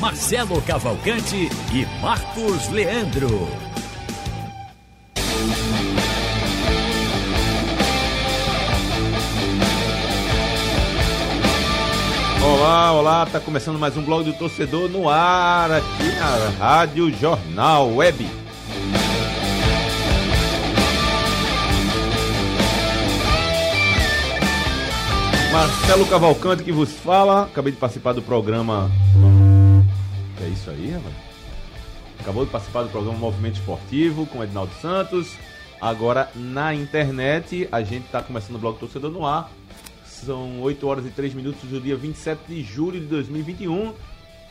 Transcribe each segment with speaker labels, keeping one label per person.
Speaker 1: Marcelo Cavalcante e Marcos Leandro.
Speaker 2: Olá, olá, tá começando mais um blog do torcedor no ar aqui na Rádio Jornal Web. Marcelo Cavalcante que vos fala, acabei de participar do programa. Isso aí, rapaz. Acabou de participar do programa Movimento Esportivo com Edinaldo Santos. Agora na internet, a gente está começando o blog Torcedor no ar. São 8 horas e 3 minutos do dia 27 de julho de 2021.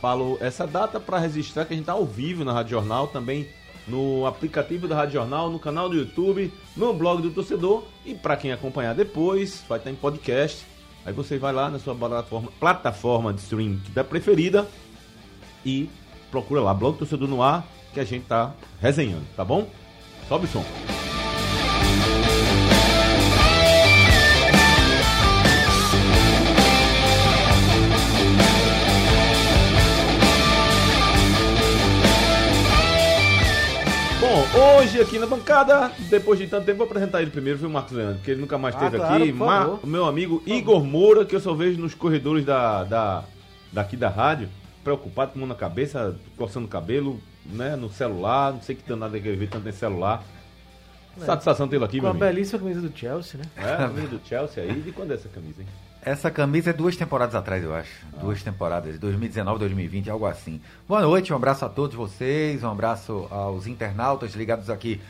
Speaker 2: Falo essa data para registrar que a gente está ao vivo na Rádio Jornal, também no aplicativo da Rádio Jornal, no canal do YouTube, no blog do torcedor e para quem acompanhar depois, vai estar em podcast. Aí você vai lá na sua plataforma, plataforma de stream da preferida e procura lá, blog torcedor no ar, que a gente tá resenhando, tá bom? Sobe o som. Bom, hoje aqui na bancada, depois de tanto tempo, vou apresentar ele primeiro, viu, Marcos Leandro? Que ele nunca mais
Speaker 3: Ah,
Speaker 2: esteve
Speaker 3: claro,
Speaker 2: aqui. o meu amigo Igor Moura, que eu só vejo nos corredores da, da, daqui da rádio, preocupado com a mão na cabeça, coçando o cabelo, né, no celular, não sei que é que ele vê tanto em celular. Satisfação tê-lo aqui,
Speaker 3: Com
Speaker 2: meu
Speaker 3: a
Speaker 2: amigo.
Speaker 3: belíssima camisa do Chelsea, né?
Speaker 2: É, a camisa do Chelsea aí. De quando é essa camisa, hein?
Speaker 4: Essa camisa é duas temporadas atrás, eu acho. Duas temporadas, 2019, 2020, algo assim. Boa noite, um abraço a todos vocês, um abraço aos internautas ligados aqui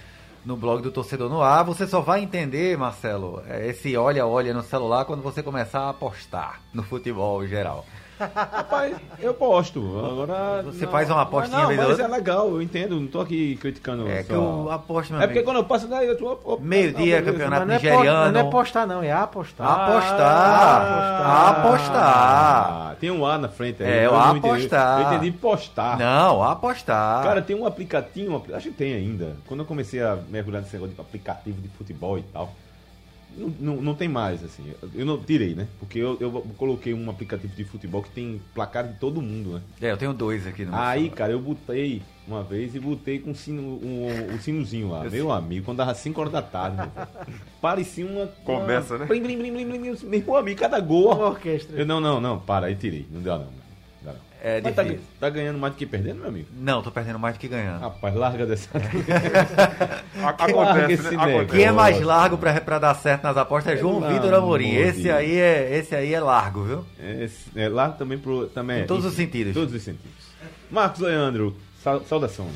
Speaker 4: no blog do Torcedor no Ar. Você só vai entender, Marcelo, é, esse olha-olha no celular quando você começar a apostar no futebol geral.
Speaker 2: Rapaz, eu posto. Agora.
Speaker 4: Você faz uma apostinha
Speaker 2: Não,
Speaker 4: vez ou
Speaker 2: mas é legal, eu entendo. Não tô aqui criticando.
Speaker 4: É
Speaker 2: só-
Speaker 4: que eu aposto, meu
Speaker 2: É porque
Speaker 4: amigo.
Speaker 2: quando eu passo daí, eu tô.
Speaker 4: Meio-dia,
Speaker 2: não,
Speaker 4: campeonato
Speaker 3: Mas não é,
Speaker 4: nigeriano.
Speaker 3: não é postar, não, é apostar.
Speaker 4: Apostar. Apostar.
Speaker 2: Ah, tem um A na frente aí.
Speaker 4: É,
Speaker 2: eu
Speaker 4: o
Speaker 2: não entendi.
Speaker 4: apostar.
Speaker 2: Eu entendi postar.
Speaker 4: Não, apostar.
Speaker 2: Cara, tem um aplicativo, um apli- acho que tem ainda. Quando eu comecei a mergulhar nesse negócio de aplicativo de futebol e tal, não, não, não tem mais, assim. Eu não tirei, né? Porque eu, eu coloquei um aplicativo de futebol que tem placar de todo mundo, né?
Speaker 4: É, eu tenho dois aqui no
Speaker 2: Aí,
Speaker 4: celular.
Speaker 2: cara, eu botei uma vez e botei com o sino, um, um sinozinho lá. Meu amigo, quando dava 5 horas da tarde, parecia uma.
Speaker 5: Começa,
Speaker 2: uma...
Speaker 5: né?
Speaker 2: Blim, blim, blim, blim, blim. Meu amigo, cada gol.
Speaker 3: Uma orquestra.
Speaker 2: Eu, não, não, não, para, aí tirei. Não deu não.
Speaker 4: É
Speaker 2: Mas tá, tá ganhando mais do que perdendo, meu amigo?
Speaker 4: Não, tô perdendo mais do que ganhando.
Speaker 2: Rapaz, larga dessa. Larga
Speaker 5: Acontece,
Speaker 2: esse
Speaker 5: né? Acontece.
Speaker 4: Quem é mais largo pra, pra dar certo nas apostas é João Vitor Amorim.
Speaker 2: amor
Speaker 4: Esse aí, é, esse aí é largo, viu?
Speaker 2: Esse- é, larga também pro. Também,
Speaker 4: Em todos
Speaker 2: é,
Speaker 4: os sentidos.
Speaker 2: Todos os sentidos. Marcos Leandro, sau- saudações.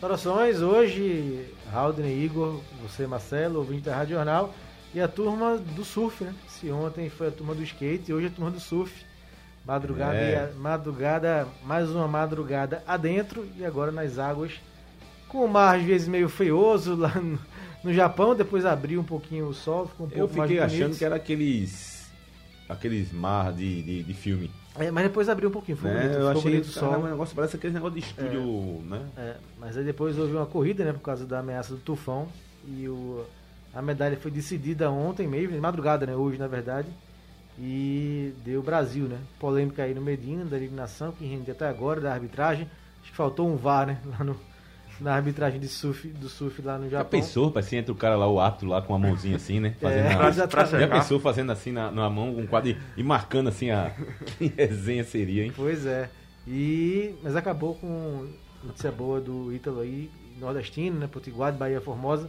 Speaker 3: Saudações, hoje, Haldner Igor, você Marcelo, ouvinte da Rádio Jornal, e a turma do surf, né? Se ontem foi a turma do skate, hoje a turma do surf. Madrugada,
Speaker 2: É.
Speaker 3: e a- madrugada, mais uma madrugada adentro e agora nas águas, com o mar às vezes meio feioso lá no, no Japão, depois abriu um pouquinho o sol, ficou um pouco
Speaker 2: Eu
Speaker 3: mais
Speaker 2: fiquei
Speaker 3: bonito.
Speaker 2: achando que era aqueles. Aqueles mar de, de, de filme.
Speaker 3: É, mas depois abriu um pouquinho, ficou
Speaker 2: Né?
Speaker 3: bonito,
Speaker 2: Eu
Speaker 3: ficou
Speaker 2: achei
Speaker 3: bonito o sol.
Speaker 2: o negócio parece aquele negócio de estúdio, né?
Speaker 3: É, mas aí depois houve uma corrida, né, por causa da ameaça do tufão. E o, a medalha foi decidida ontem mesmo, de madrugada, né, hoje na verdade. E deu Brasil, né? Polêmica aí no Medina, da eliminação, que rende até agora, da arbitragem. Acho que faltou um VAR, né, lá no, na arbitragem de surf, do surf lá no
Speaker 2: Já
Speaker 3: Japão.
Speaker 2: pensou, rapaz, se entra o cara lá, o ato lá com a mãozinha assim, né? Fazendo
Speaker 3: É,
Speaker 2: a-
Speaker 3: exatamente.
Speaker 2: Já pensou fazendo assim na, na mão, um quadro e, e marcando assim a. Que resenha seria, hein?
Speaker 3: Pois é. E, mas acabou com notícia boa do Ítalo aí, nordestino, né? Potiguar de Bahia Formosa.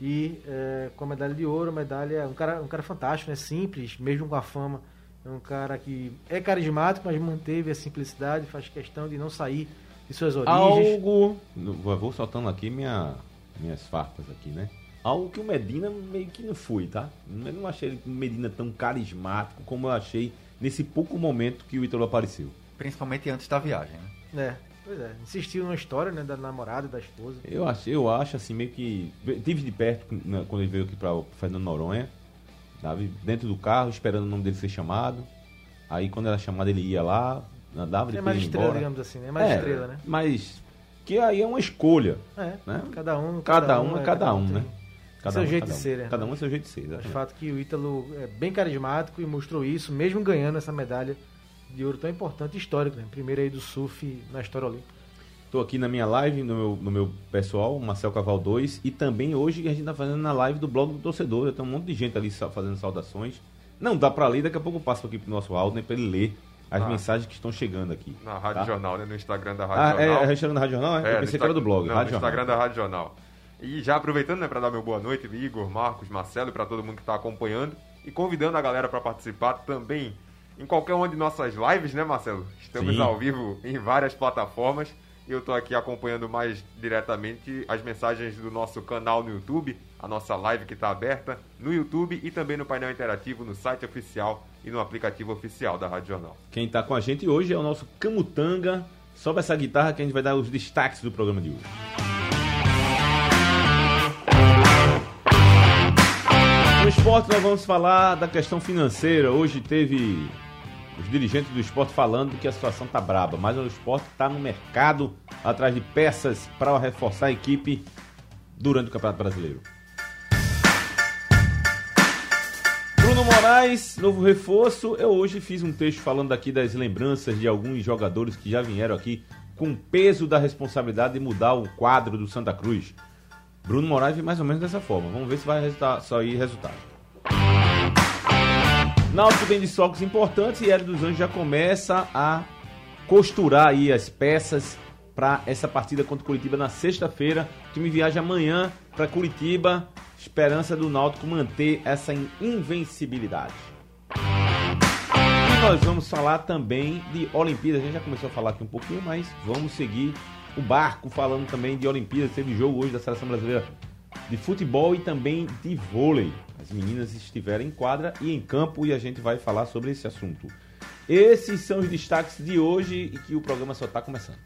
Speaker 3: E é, com a medalha de ouro, a medalha. Um cara, um cara fantástico, né? Simples, mesmo com a fama. É um cara que é carismático, mas manteve a simplicidade, faz questão de não sair de suas origens.
Speaker 2: Algo. vou soltando aqui minha, minhas farpas aqui, né? Algo que o Medina meio que não foi, tá? Eu não achei o Medina tão carismático como eu achei nesse pouco momento que o Ítalo apareceu.
Speaker 4: Principalmente antes da viagem, né?
Speaker 3: É. Pois é, insistiu numa história, né, da namorada da esposa.
Speaker 2: Eu acho, eu acho assim, meio que. Tive de perto né, quando ele veio aqui para Fernando Noronha, sabe? Dentro do carro, esperando o nome dele ser chamado. Aí quando era chamado, ele ia lá, andava
Speaker 3: É
Speaker 2: depois
Speaker 3: mais estrela,
Speaker 2: embora.
Speaker 3: digamos assim, né? É mais
Speaker 2: É,
Speaker 3: estrela, né?
Speaker 2: Mas que aí é uma escolha.
Speaker 3: É,
Speaker 2: né?
Speaker 3: cada um.
Speaker 2: Cada um é cada um, né? Cada
Speaker 3: seu
Speaker 2: um é
Speaker 3: jeito
Speaker 2: cada
Speaker 3: de
Speaker 2: um.
Speaker 3: ser, né?
Speaker 2: Cada um é seu jeito de ser, exatamente.
Speaker 3: o fato que o Ítalo é bem carismático e mostrou isso, mesmo ganhando essa medalha de ouro tão importante e histórica, né? Primeiro aí do surf na história olímpica.
Speaker 2: Tô aqui na minha live, no meu, no meu pessoal, Marcel Caval 2, e também hoje a gente tá fazendo na live do blog do torcedor. Tem um monte de gente ali fazendo saudações. Não dá pra ler, daqui a pouco eu passo aqui pro nosso Aldo, pra ele ler as
Speaker 5: Ah.
Speaker 2: mensagens que estão chegando aqui.
Speaker 5: Na Rádio
Speaker 2: Tá?
Speaker 5: Jornal, né? No Instagram da
Speaker 2: Ah,
Speaker 5: Rádio
Speaker 2: é,
Speaker 5: Jornal.
Speaker 2: é hashtag da Rádio Jornal? É? eu
Speaker 5: no
Speaker 2: pensei que era do blog.
Speaker 5: Não,
Speaker 2: Rádio
Speaker 5: no Instagram
Speaker 2: Jornal.
Speaker 5: da Rádio Jornal. E já aproveitando, né, para dar meu boa noite, Igor, Marcos, Marcelo e para todo mundo que está acompanhando e convidando a galera para participar também em qualquer uma de nossas lives, né, Marcelo? Estamos
Speaker 2: Sim.
Speaker 5: ao vivo em várias plataformas e eu estou aqui acompanhando mais diretamente as mensagens do nosso canal no YouTube, a nossa live que está aberta no YouTube e também no painel interativo no site oficial e no aplicativo oficial da Rádio Jornal.
Speaker 2: Quem tá com a gente hoje é o nosso Camutanga. Sobe essa guitarra que a gente vai dar os destaques do programa de hoje. No esporte nós vamos falar da questão financeira. Hoje teve os dirigentes do esporte falando que a situação tá braba, mas o esporte está no mercado atrás de peças para reforçar a equipe durante o Campeonato Brasileiro. Bruno Moraes, novo reforço. Eu hoje fiz um texto falando aqui das lembranças de alguns jogadores que já vieram aqui com o peso da responsabilidade de mudar o quadro do Santa Cruz. Bruno Moraes vem mais ou menos dessa forma. Vamos ver se vai resultar, sair resultado. Náutico tem desfalques importantes e Hélio dos Anjos já começa a costurar aí as peças para essa partida contra o Curitiba na sexta-feira. O time viaja amanhã para Curitiba. Esperança do Náutico manter essa in- invencibilidade. E nós vamos falar também de Olimpíadas. A gente já começou a falar aqui um pouquinho, mas vamos seguir o barco falando também de Olimpíadas. Teve jogo hoje da Seleção Brasileira de futebol e também de vôlei. As meninas estiveram em quadra e em campo e a gente vai falar sobre esse assunto. Esses são os destaques de hoje e que o programa só está começando.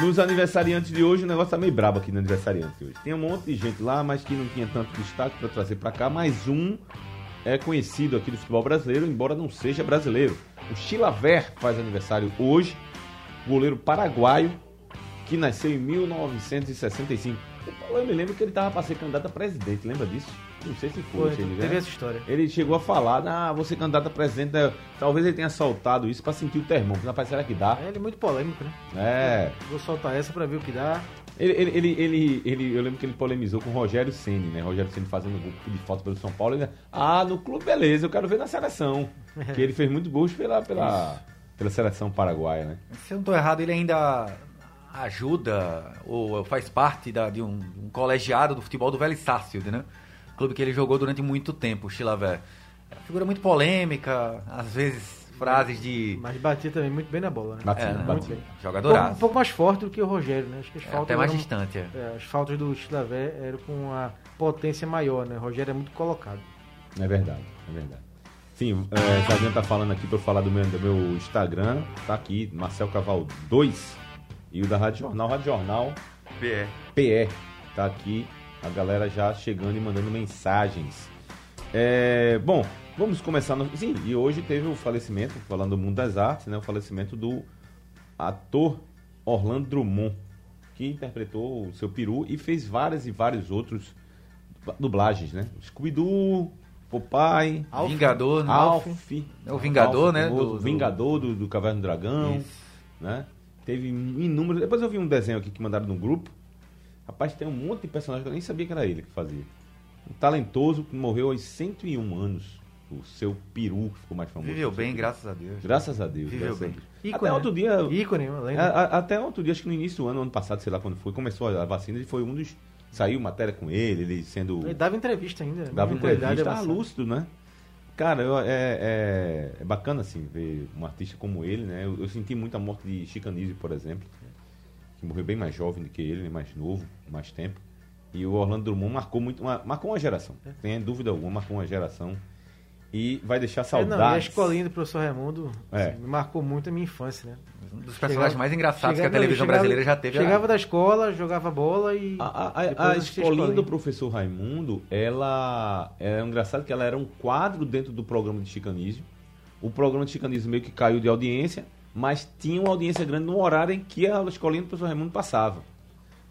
Speaker 2: Nos aniversariantes de hoje, o negócio tá meio brabo aqui no aniversariante de hoje. Tem um monte de gente lá, mas que não tinha tanto destaque para trazer para cá. Mais um é conhecido aqui do futebol brasileiro, embora não seja brasileiro. O Chilaver faz aniversário hoje, goleiro paraguaio, que nasceu em 1965. Eu me lembro que ele estava para ser candidato a presidente, lembra disso? Não sei se foi.
Speaker 3: Foi,
Speaker 2: se ele,
Speaker 3: teve
Speaker 2: né?
Speaker 3: essa história.
Speaker 2: Ele chegou a falar, ah, você candidato a presidente, eh, talvez ele tenha soltado isso para sentir o termômetro. Rapaz, será que dá?
Speaker 3: É, ele é muito polêmico, né?
Speaker 2: É.
Speaker 3: Vou soltar essa pra ver o que dá.
Speaker 2: Ele, ele, ele, ele, eu lembro que ele polemizou com o Rogério Ceni, né? Rogério Ceni fazendo gol de falta pelo São Paulo. Ele, ah, no clube, beleza, eu quero ver na seleção. que ele fez muito gols pela, pela, pela seleção paraguaia, né?
Speaker 4: Se eu não estou errado, ele ainda ajuda ou faz parte da- de um, um colegiado do futebol do Velho Sarsfield, né? Clube que ele jogou durante muito tempo, o Chilaver. É uma figura muito polêmica, às vezes frases de...
Speaker 3: Mas batia também muito bem na bola, né?
Speaker 2: Batia,
Speaker 4: É, né?
Speaker 3: Um pouco,
Speaker 4: Jogadoraço.
Speaker 3: um pouco mais forte do que o Rogério, né? Acho que as
Speaker 4: É,
Speaker 3: faltas
Speaker 4: até mais
Speaker 3: eram-
Speaker 4: distante, é.
Speaker 3: é, as faltas do Chilavé eram com uma potência maior, né? O Rogério é muito colocado.
Speaker 2: É verdade, é verdade. Sim, é, Sargento tá falando aqui para eu falar do meu, do meu Instagram, tá aqui, Marcel Caval 2, e o da Rádio Jornal, Rádio Jornal
Speaker 5: PE.
Speaker 2: PE, tá aqui, a galera já chegando e mandando mensagens. É, bom, vamos começar. No, sim, e hoje teve o falecimento, falando do mundo das artes, né? O falecimento do ator Orlando Drummond, que interpretou o seu peru e fez várias e vários outros dublagens, né? Scooby-Doo, Popeye,
Speaker 4: Vingador, né?
Speaker 2: Alf.
Speaker 4: É o Vingador,
Speaker 2: Alf,
Speaker 4: né, do- do-
Speaker 2: Vingador do, do Caverna do Dragão,
Speaker 4: Isso.
Speaker 2: né? Teve inúmeros. Depois eu vi um desenho aqui que mandaram no grupo. Rapaz, tem um monte de personagem que eu nem sabia que era ele que fazia. Um talentoso que morreu aos 101 anos. O seu peru que ficou mais famoso.
Speaker 4: Viveu bem, graças a Deus.
Speaker 2: Graças a Deus.
Speaker 4: Viveu
Speaker 2: graças a
Speaker 4: bem.
Speaker 2: Deus.
Speaker 3: Ícone,
Speaker 2: Até outro
Speaker 3: né?
Speaker 2: dia.
Speaker 3: Ícone,
Speaker 2: a- a- até outro dia, acho que no início do ano, ano passado, sei lá quando foi, começou a vacina, ele foi um dos. Saiu matéria com ele, ele sendo.
Speaker 3: Ele dava entrevista ainda. né?
Speaker 2: Dava entrevista,
Speaker 3: avançada.
Speaker 2: lúcido, né? Cara, eu- é, é, é bacana assim ver um artista como ele, né? Eu, eu senti muito a morte de Chicanise, por exemplo, que morreu bem mais jovem do que ele, né? mais novo, mais tempo. E o Orlando Drummond marcou muito, uma, marcou uma geração. Sem dúvida alguma, marcou uma geração. E vai deixar
Speaker 3: É, não, e a
Speaker 2: saudades.
Speaker 3: escolinha do professor Raimundo
Speaker 2: É.
Speaker 3: assim, marcou muito a minha infância, né?
Speaker 4: Um dos personagens
Speaker 3: Chegava-
Speaker 4: mais engraçados que a
Speaker 3: chegava-
Speaker 4: televisão
Speaker 3: chegava-
Speaker 4: brasileira já teve.
Speaker 3: Chegava da escola, jogava bola e.
Speaker 2: A, a- a- escolinha do professor Raimundo, ela é engraçado que ela era um quadro dentro do programa de chicanismo. O programa de chicanismo meio que caiu de audiência, mas tinha uma audiência grande no horário em que a escolinha do professor Raimundo passava.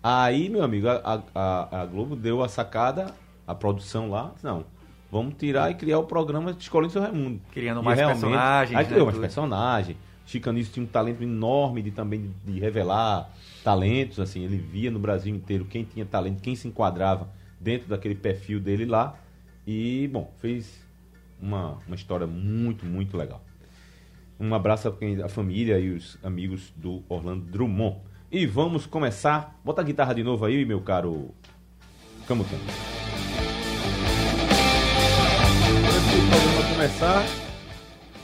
Speaker 2: Aí, meu amigo, a, a- a Globo deu a sacada, a produção lá, não, vamos tirar e criar o programa de escolinha do professor Raimundo.
Speaker 4: Criando
Speaker 2: E
Speaker 4: mais personagens,
Speaker 2: Aí
Speaker 4: né,
Speaker 2: criou mais
Speaker 4: tudo.
Speaker 2: personagens. Chicanismo tinha um talento enorme de também de, revelar talentos, assim, ele via no Brasil inteiro quem tinha talento, quem se enquadrava dentro daquele perfil dele lá. E, bom, fez uma, uma história muito, muito legal. Um abraço a família e os amigos do Orlando Drummond. E vamos começar. Bota a guitarra de novo aí, meu caro Camutanga. Do programa começar,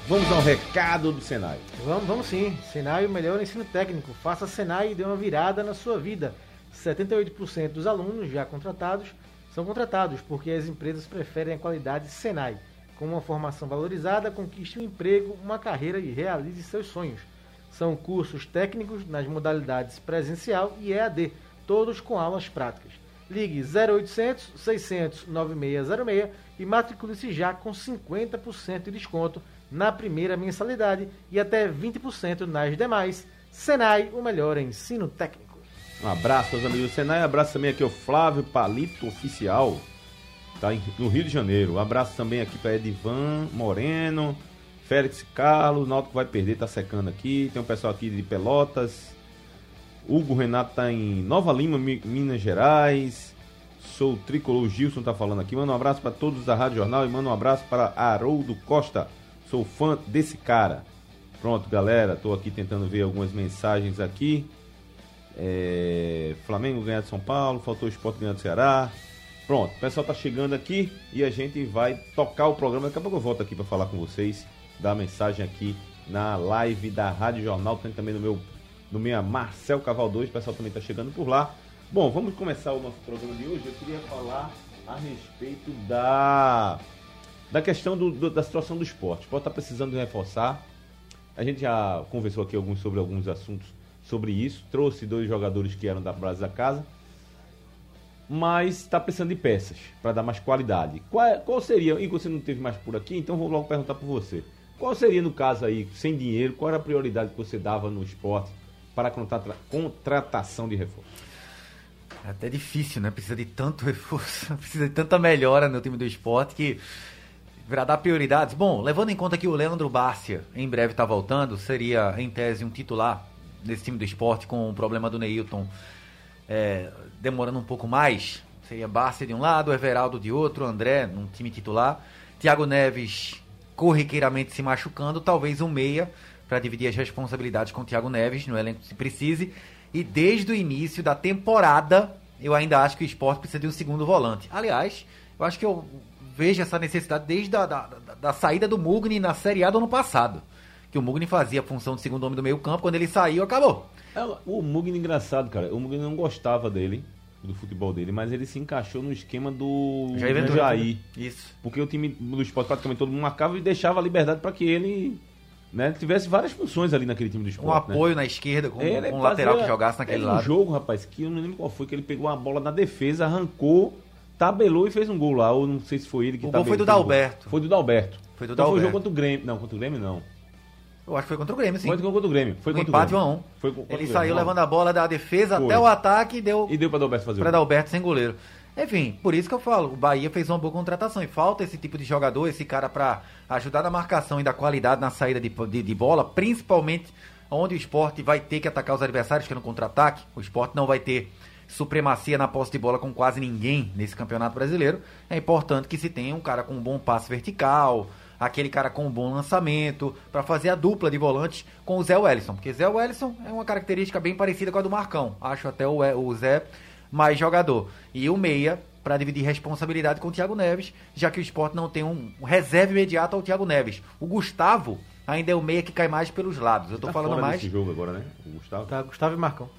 Speaker 2: vamos ao recado do Senai.
Speaker 3: Vamos, vamos sim. Senai, o melhor ensino técnico. Faça Senai e dê uma virada na sua vida. 78% dos alunos já contratados são contratados porque as empresas preferem a qualidade Senai. Com uma formação valorizada, conquiste um emprego, uma carreira e realize seus sonhos. São cursos técnicos nas modalidades presencial e EAD, todos com aulas práticas. Ligue 0800 600 9606 e matricule-se já com 50% de desconto na primeira mensalidade e até 20% nas demais. Senai, o melhor ensino técnico.
Speaker 2: Um abraço aos amigos do Senai, abraço também aqui ao Flávio Palito Oficial, tá no Rio de Janeiro. Um abraço também aqui para Edivan Moreno, Félix Carlos, o Náutico vai perder, tá secando aqui. Tem um pessoal aqui de Pelotas. Hugo Renato tá em Nova Lima, Mi- Minas Gerais. Sou Tricolor Gilson tá falando aqui. Manda um abraço para todos da Rádio Jornal e manda um abraço para Haroldo Costa. Sou fã desse cara. Pronto, galera, tô aqui tentando ver algumas mensagens aqui. É, Flamengo ganhar de São Paulo, faltou o Sport ganhar do Ceará. Pronto, o pessoal tá chegando aqui e a gente vai tocar o programa. Daqui a pouco eu volto aqui para falar com vocês, dar mensagem aqui na live da Rádio Jornal, tem também no meu no meu Marcel Caval 2, o pessoal também tá chegando por lá. Bom, vamos começar o nosso programa de hoje. Eu queria falar a respeito da da questão do- do- da situação do esporte. O esporte está precisando reforçar. A gente já conversou aqui alguns, sobre alguns assuntos sobre isso. Trouxe dois jogadores que eram da base da casa. Mas está precisando de peças para dar mais qualidade. Qual, é- qual seria, e você não teve mais por aqui, então vou logo perguntar por você. Qual seria, no caso aí, sem dinheiro, qual era a prioridade que você dava no esporte para a contrata- contratação de reforço?
Speaker 4: É até difícil, né? Precisa de tanto reforço, precisa de tanta melhora no time do esporte que para dar prioridades. Bom, levando em conta que o Leandro Bárcia em breve está voltando, seria em tese um titular desse time do esporte com o problema do Neilton é, demorando um pouco mais. Seria Bárcia de um lado, Everaldo de outro, André num time titular, Thiago Neves corriqueiramente se machucando, talvez um meia para dividir as responsabilidades com o Thiago Neves no elenco se precise. E desde o início da temporada, eu ainda acho que o esporte precisa de um segundo volante. Aliás, eu acho que eu vejo essa necessidade desde a da, da, da saída do Mugni na Série A do ano passado. Que o Mugni fazia a função de segundo homem do meio campo, quando ele saiu, acabou.
Speaker 2: É, O Mugni engraçado, cara. O Mugni não gostava dele, do futebol dele, mas ele se encaixou no esquema do
Speaker 4: Jair Ventura.
Speaker 2: Jair.
Speaker 4: Isso.
Speaker 2: Porque o time do esporte praticamente todo mundo marcava e deixava a liberdade para que ele né, tivesse várias funções ali naquele time do
Speaker 4: Um
Speaker 2: esporte. né?
Speaker 4: apoio na esquerda, com, um lateral que jogasse naquele
Speaker 2: teve um
Speaker 4: lado.
Speaker 2: jogo, rapaz, que eu não lembro qual foi, que ele pegou uma bola na defesa, arrancou, tabelou e fez um gol lá. Ou não sei se foi ele que
Speaker 4: O gol foi
Speaker 2: tabelou,
Speaker 4: do
Speaker 2: um.
Speaker 4: Dalberto.
Speaker 2: Foi do Dalberto.
Speaker 4: Foi do
Speaker 2: Então foi o
Speaker 4: Dalberto.
Speaker 2: jogo contra o Grêmio. Não, contra o Grêmio não.
Speaker 4: Eu acho que foi contra o Grêmio, sim.
Speaker 2: Foi contra o Grêmio. Foi
Speaker 4: Um
Speaker 2: contra
Speaker 4: empate
Speaker 2: o
Speaker 4: 1 a
Speaker 2: Grêmio.
Speaker 4: 1
Speaker 2: Foi contra o
Speaker 4: Ele saiu levando a bola da defesa
Speaker 2: Foi.
Speaker 4: até o ataque e deu
Speaker 2: E deu pra Dalberto fazer o
Speaker 4: para. Dalberto sem goleiro. Enfim, por isso que eu falo, o Bahia fez uma boa contratação e falta esse tipo de jogador, esse cara para ajudar na marcação e da qualidade na saída de, de, de bola, principalmente onde o esporte vai ter que atacar os adversários, que é no contra-ataque. O esporte não vai ter supremacia na posse de bola com quase ninguém nesse campeonato brasileiro. É importante que se tenha um cara com um bom passe vertical, aquele cara com um bom lançamento, para fazer a dupla de volantes com o Zé Wellison. Porque Zé Wellison é uma característica bem parecida com a do Marcão. Acho até o, o Zé mais jogador. E o Meia para dividir responsabilidade com o Thiago Neves, já que o esporte não tem um, um reserva imediato ao Thiago Neves. O Gustavo ainda é o meia que cai mais pelos lados. Eu tô
Speaker 2: Tá
Speaker 4: falando
Speaker 2: fora
Speaker 4: mais
Speaker 2: desse jogo agora, né? O Gustavo.
Speaker 3: Tá, Gustavo e Marcão.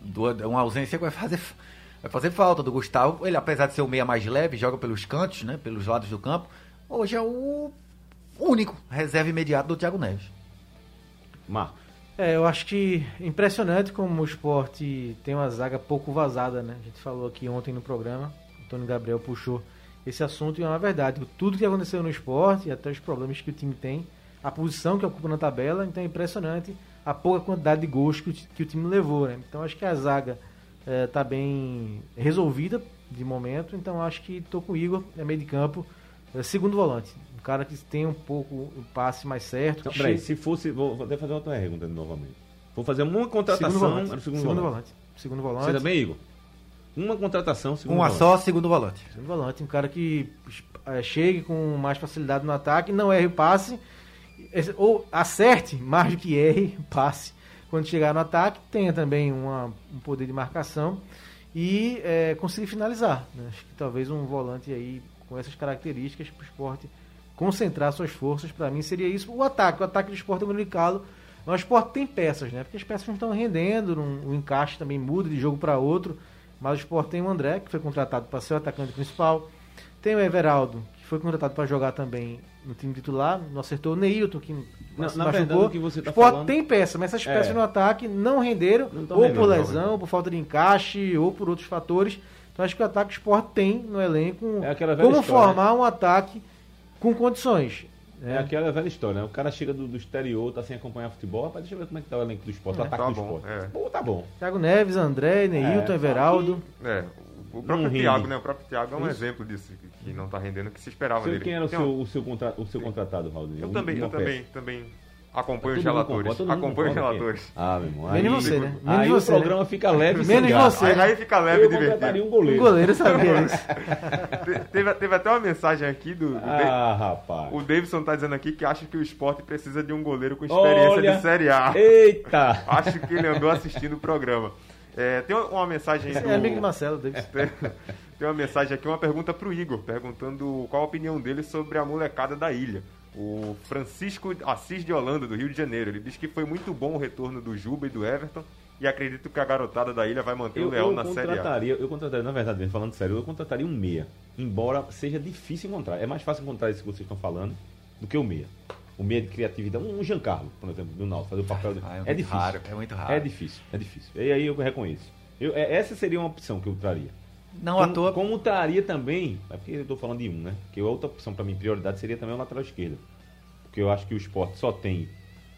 Speaker 4: do- uma ausência que vai fazer, vai fazer falta do Gustavo. Ele, apesar de ser o meia mais leve, joga pelos cantos, né, pelos lados do campo. hoje é o único reserva imediato do Thiago Neves.
Speaker 2: Marcos.
Speaker 3: É, eu acho que impressionante como o esporte tem uma zaga pouco vazada, né? A gente falou aqui ontem no programa, o Antônio Gabriel puxou esse assunto e é uma verdade. Tudo que aconteceu no esporte, até os problemas que o time tem, a posição que ocupa na tabela, então é impressionante a pouca quantidade de gols que o, que o time levou, né? Então acho que a zaga está bem resolvida de momento, então acho que estou com o Igor, é meio de campo, é segundo volante cara que tem um pouco o passe mais certo.
Speaker 2: Então, peraí, se fosse. Vou até fazer outra pergunta novamente. Vou fazer uma contratação. Segundo
Speaker 3: volante. Segundo, segundo volante. volante. Segundo volante.
Speaker 2: Você também, Igor? Uma contratação, segundo
Speaker 4: Uma
Speaker 2: volante.
Speaker 4: só, segundo volante.
Speaker 3: Segundo volante. Um cara que é, chegue com mais facilidade no ataque, não erre o passe, ou acerte mais do que erre o passe. Quando chegar no ataque, tenha também uma, um poder de marcação e é, conseguir finalizar. Né? Acho que talvez um volante aí com essas características para o esporte concentrar suas forças, para mim seria isso. O ataque, o ataque do esporte é. O esporte tem peças, né? Porque as peças não estão rendendo, o encaixe também muda de jogo para outro. Mas o esporte tem o André, que foi contratado para ser o atacante principal. Tem o Everaldo, que foi contratado para jogar também no time titular. Não acertou o Neilton, que
Speaker 2: na, na verdade, o que você tá
Speaker 3: o esporte
Speaker 2: falando...
Speaker 3: tem peças, mas essas peças é. no ataque não renderam, não ou rendendo, por lesão, ou por falta de encaixe, ou por outros fatores. Então acho que o ataque do esporte tem no elenco
Speaker 2: é
Speaker 3: como
Speaker 2: história,
Speaker 3: formar um ataque com condições.
Speaker 2: É, é aquela velha história, né? O cara chega do, do exterior, tá sem acompanhar futebol, rapaz, deixa eu ver como é que tá o elenco do esporte, é, o ataque
Speaker 5: tá
Speaker 2: do
Speaker 5: bom,
Speaker 2: esporte.
Speaker 5: É.
Speaker 2: Pô, tá bom.
Speaker 3: Thiago Neves, André, Neilton, é, Everaldo.
Speaker 5: Que, é, o próprio Thiago, né? O próprio Thiago é um Isso. exemplo disso, que não tá rendendo o que se esperava
Speaker 2: Sei
Speaker 5: dele.
Speaker 2: Quem era o seu, o seu, contra, o seu contratado, Raul?
Speaker 5: Eu também, eu também, também Acompanhe os relatores. Acompanhe os relatores.
Speaker 2: Ah, meu irmão.
Speaker 3: Menos você, né?
Speaker 2: Menos aí
Speaker 3: você,
Speaker 2: o programa né? fica leve
Speaker 3: Menos você.
Speaker 5: Aí, aí fica leve
Speaker 2: e
Speaker 5: divertido.
Speaker 2: um goleiro.
Speaker 3: Um goleiro sabia isso.
Speaker 5: teve, teve até uma mensagem aqui do... do
Speaker 2: ah, rapaz.
Speaker 5: O Davidson tá dizendo aqui que acha que o esporte precisa de um goleiro com experiência
Speaker 2: Olha,
Speaker 5: de Série A.
Speaker 2: Eita!
Speaker 5: Acho que ele andou assistindo o programa. É, tem uma mensagem
Speaker 3: do... É amigo de Marcelo, Davidson.
Speaker 5: Tem, tem uma mensagem aqui, uma pergunta pro Igor, perguntando qual a opinião dele sobre a molecada da ilha o Francisco Assis de Holanda, do Rio de Janeiro. Ele diz que foi muito bom o retorno do Juba e do Everton e acredito que a garotada da ilha vai manter
Speaker 2: eu,
Speaker 5: o Leão na Série A.
Speaker 2: Eu contrataria, na verdade, falando sério, eu contrataria um meia, embora seja difícil encontrar. É mais fácil encontrar isso que vocês estão falando do que o meia. O meia de criatividade, um Giancarlo, por exemplo, do Náutico, fazer o papel
Speaker 4: ah,
Speaker 2: é, é difícil.
Speaker 4: Raro, é muito raro.
Speaker 2: É difícil, é difícil. E aí eu reconheço. Eu, é, essa seria uma opção que eu traria.
Speaker 4: Não
Speaker 2: como,
Speaker 4: à toa.
Speaker 2: Como traria também, é porque eu estou falando de um, né? Que outra opção para mim, prioridade, seria também o lateral esquerdo porque eu acho que o esporte só tem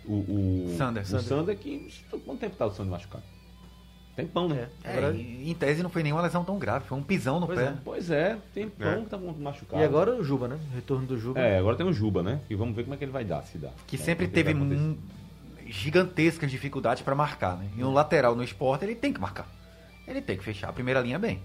Speaker 2: o, o
Speaker 4: Sander,
Speaker 2: o
Speaker 4: Sander.
Speaker 2: Sander que quanto tempo tá o Sander machucado? Tempão, né?
Speaker 4: É, é, em tese não foi nenhuma lesão tão grave, foi um pisão no
Speaker 2: pois
Speaker 4: pé.
Speaker 2: É. Pois é, tempão é. que tá machucado.
Speaker 3: E agora o Juba, né? Retorno do Juba.
Speaker 2: É, agora tem o Juba, né? E vamos ver como é que ele vai dar, se dá.
Speaker 4: Que é, sempre teve gigantescas dificuldades para marcar, né? E um lateral no esporte ele tem que marcar. Ele tem que fechar a primeira linha bem.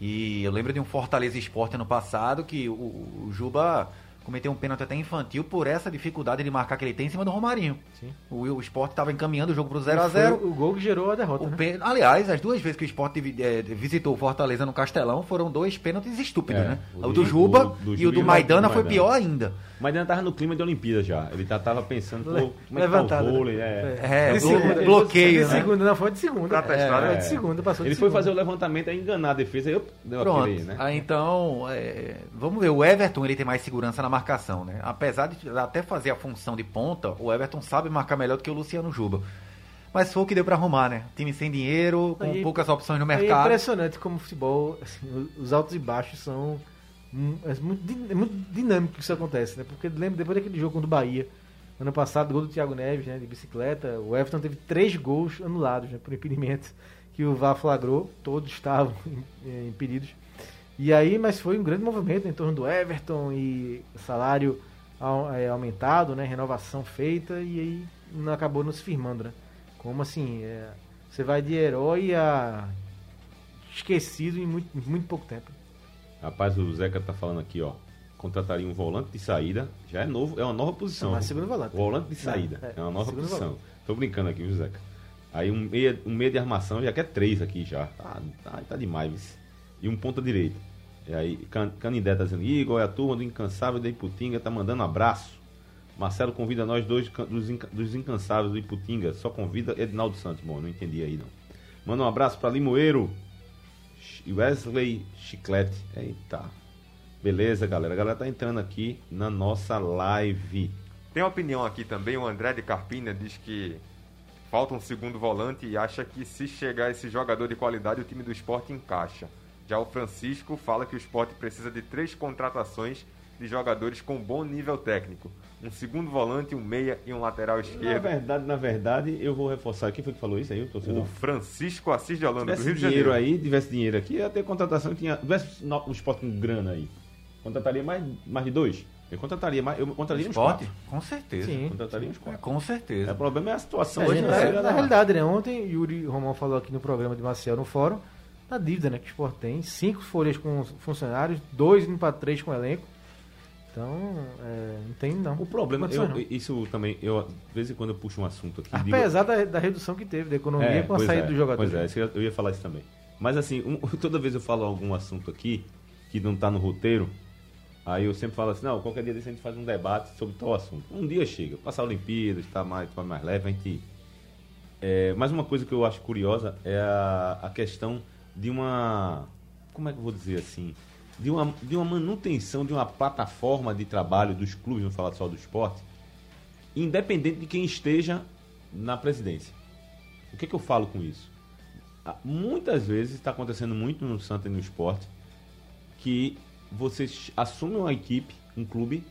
Speaker 4: E eu lembro de um Fortaleza Esporte ano passado que o, o Juba cometeu um pênalti até infantil por essa dificuldade de marcar que ele tem em cima do Romarinho. Sim. O, o Sport estava encaminhando o jogo para o 0x0.
Speaker 3: O gol que gerou a derrota. Né?
Speaker 4: Pên... Aliás, as duas vezes que o Sport é, visitou o Fortaleza no Castelão foram dois pênaltis estúpidos, é, né? O, o do Juba o do, do e o do Maidana foi pior ainda.
Speaker 2: O Maidana estava no clima de Olimpíada já. Ele estava pensando, pô, como é que tá o vôlei?
Speaker 4: É, é, é bloqueio.
Speaker 3: De né? segunda, não, foi de segunda.
Speaker 5: Tá é,
Speaker 3: foi de segunda, passou
Speaker 2: Ele
Speaker 3: de
Speaker 2: foi fazer o levantamento e enganar a defesa. Eu deu
Speaker 4: Pronto.
Speaker 2: Aí, né?
Speaker 4: Aí, então, é, vamos ver. O Everton ele tem mais segurança na marcação, né? apesar de até fazer a função de ponta, o Everton sabe marcar melhor do que o Luciano Juba. Mas foi o que deu para arrumar, né? Time sem dinheiro, com poucas opções no mercado.
Speaker 3: É impressionante como o futebol, assim, os altos e baixos são. É muito, é muito dinâmico que isso acontece, né? Porque lembro depois daquele jogo contra o Bahia, ano passado, gol do Thiago Neves, né? De bicicleta, o Everton teve três gols anulados, né? Por impedimento que o VAR flagrou, todos estavam impedidos. E aí, mas foi um grande movimento em torno do Everton e salário é, aumentado, né? Renovação feita e aí não acabou nos firmando, né? Como assim? É, você vai de herói a esquecido em muito, muito pouco tempo.
Speaker 2: Rapaz, o Zeca tá falando aqui, ó. Contrataria um volante de saída. Já é novo, é uma nova posição.
Speaker 3: Não, mas segundo volante.
Speaker 2: Volante de saída. é, é, uma nova posição. Volante. Tô brincando aqui, viu, Zeca? Aí um meia, um meia de armação já quer três aqui já. Tá, tá, tá demais. E um ponta direita. E aí, Can, Canindé tá dizendo, Igor, é a turma do Incansável da Iputinga, tá mandando abraço. Marcelo convida nós dois dos, dos Incansáveis do Iputinga, só convida Edinaldo Santos. Bom, não entendi aí não. Manda um abraço para Limoeiro, Wesley Chiclete. Eita. Beleza, galera? A galera tá entrando aqui na nossa live.
Speaker 5: Tem opinião aqui também, o André de Carpina diz que falta um segundo volante e acha que se chegar esse jogador de qualidade, o time do esporte encaixa. Já o Francisco fala que o esporte precisa de três contratações de jogadores com bom nível técnico. Um segundo volante, um meia e um lateral
Speaker 2: Na
Speaker 5: esquerdo.
Speaker 2: verdade, na verdade, eu vou reforçar. Quem foi que falou isso aí, o
Speaker 5: O
Speaker 2: torcedor?
Speaker 5: Francisco Assis de Holanda, do
Speaker 2: tivesse
Speaker 5: Rio de
Speaker 2: dinheiro
Speaker 5: Janeiro.
Speaker 2: aí, tivesse dinheiro aqui, ia ter contratação, tinha, tivesse o esporte com grana aí. Contrataria mais, mais de dois? Eu contrataria mais, eu contrataria uns
Speaker 4: Esporte?
Speaker 2: quatro.
Speaker 4: Com certeza.
Speaker 3: Sim.
Speaker 2: Contrataria uns
Speaker 4: É,
Speaker 2: quatro.
Speaker 4: com
Speaker 2: É,
Speaker 4: certeza.
Speaker 2: o problema é a situação
Speaker 3: É,
Speaker 2: hoje
Speaker 3: na,
Speaker 2: financeira
Speaker 3: na
Speaker 2: da-
Speaker 3: realidade, né? Ontem Yuri Romão falou aqui no programa de Marcel no fórum da dívida né, que o Sport tem. Cinco folhas com funcionários, dois indo para três com elenco. Então, é, não tem não.
Speaker 2: O problema, eu,
Speaker 3: não.
Speaker 2: isso também, eu, de vez em quando eu puxo um assunto aqui. digo-
Speaker 3: Apesar da, da redução que teve da economia
Speaker 2: É,
Speaker 3: com a saída
Speaker 2: é,
Speaker 3: do jogador.
Speaker 2: Pois é, isso eu ia falar isso também. Mas assim, um- toda vez eu falo algum assunto aqui que não tá no roteiro, aí eu sempre falo assim, não, qualquer dia desse a gente faz um debate sobre tal assunto. Um dia chega, passar a Olimpíadas, tá mais, tá mais leve, a gente. É, mas uma coisa que eu acho curiosa é a, a questão de uma. Como é que eu vou dizer assim? De uma, de uma manutenção de uma plataforma de trabalho dos clubes, não falar só do esporte, independente de quem esteja na presidência. O que, que eu falo com isso? Ah, Muitas vezes está acontecendo muito no Santa e no esporte que você assume uma equipe, um clube,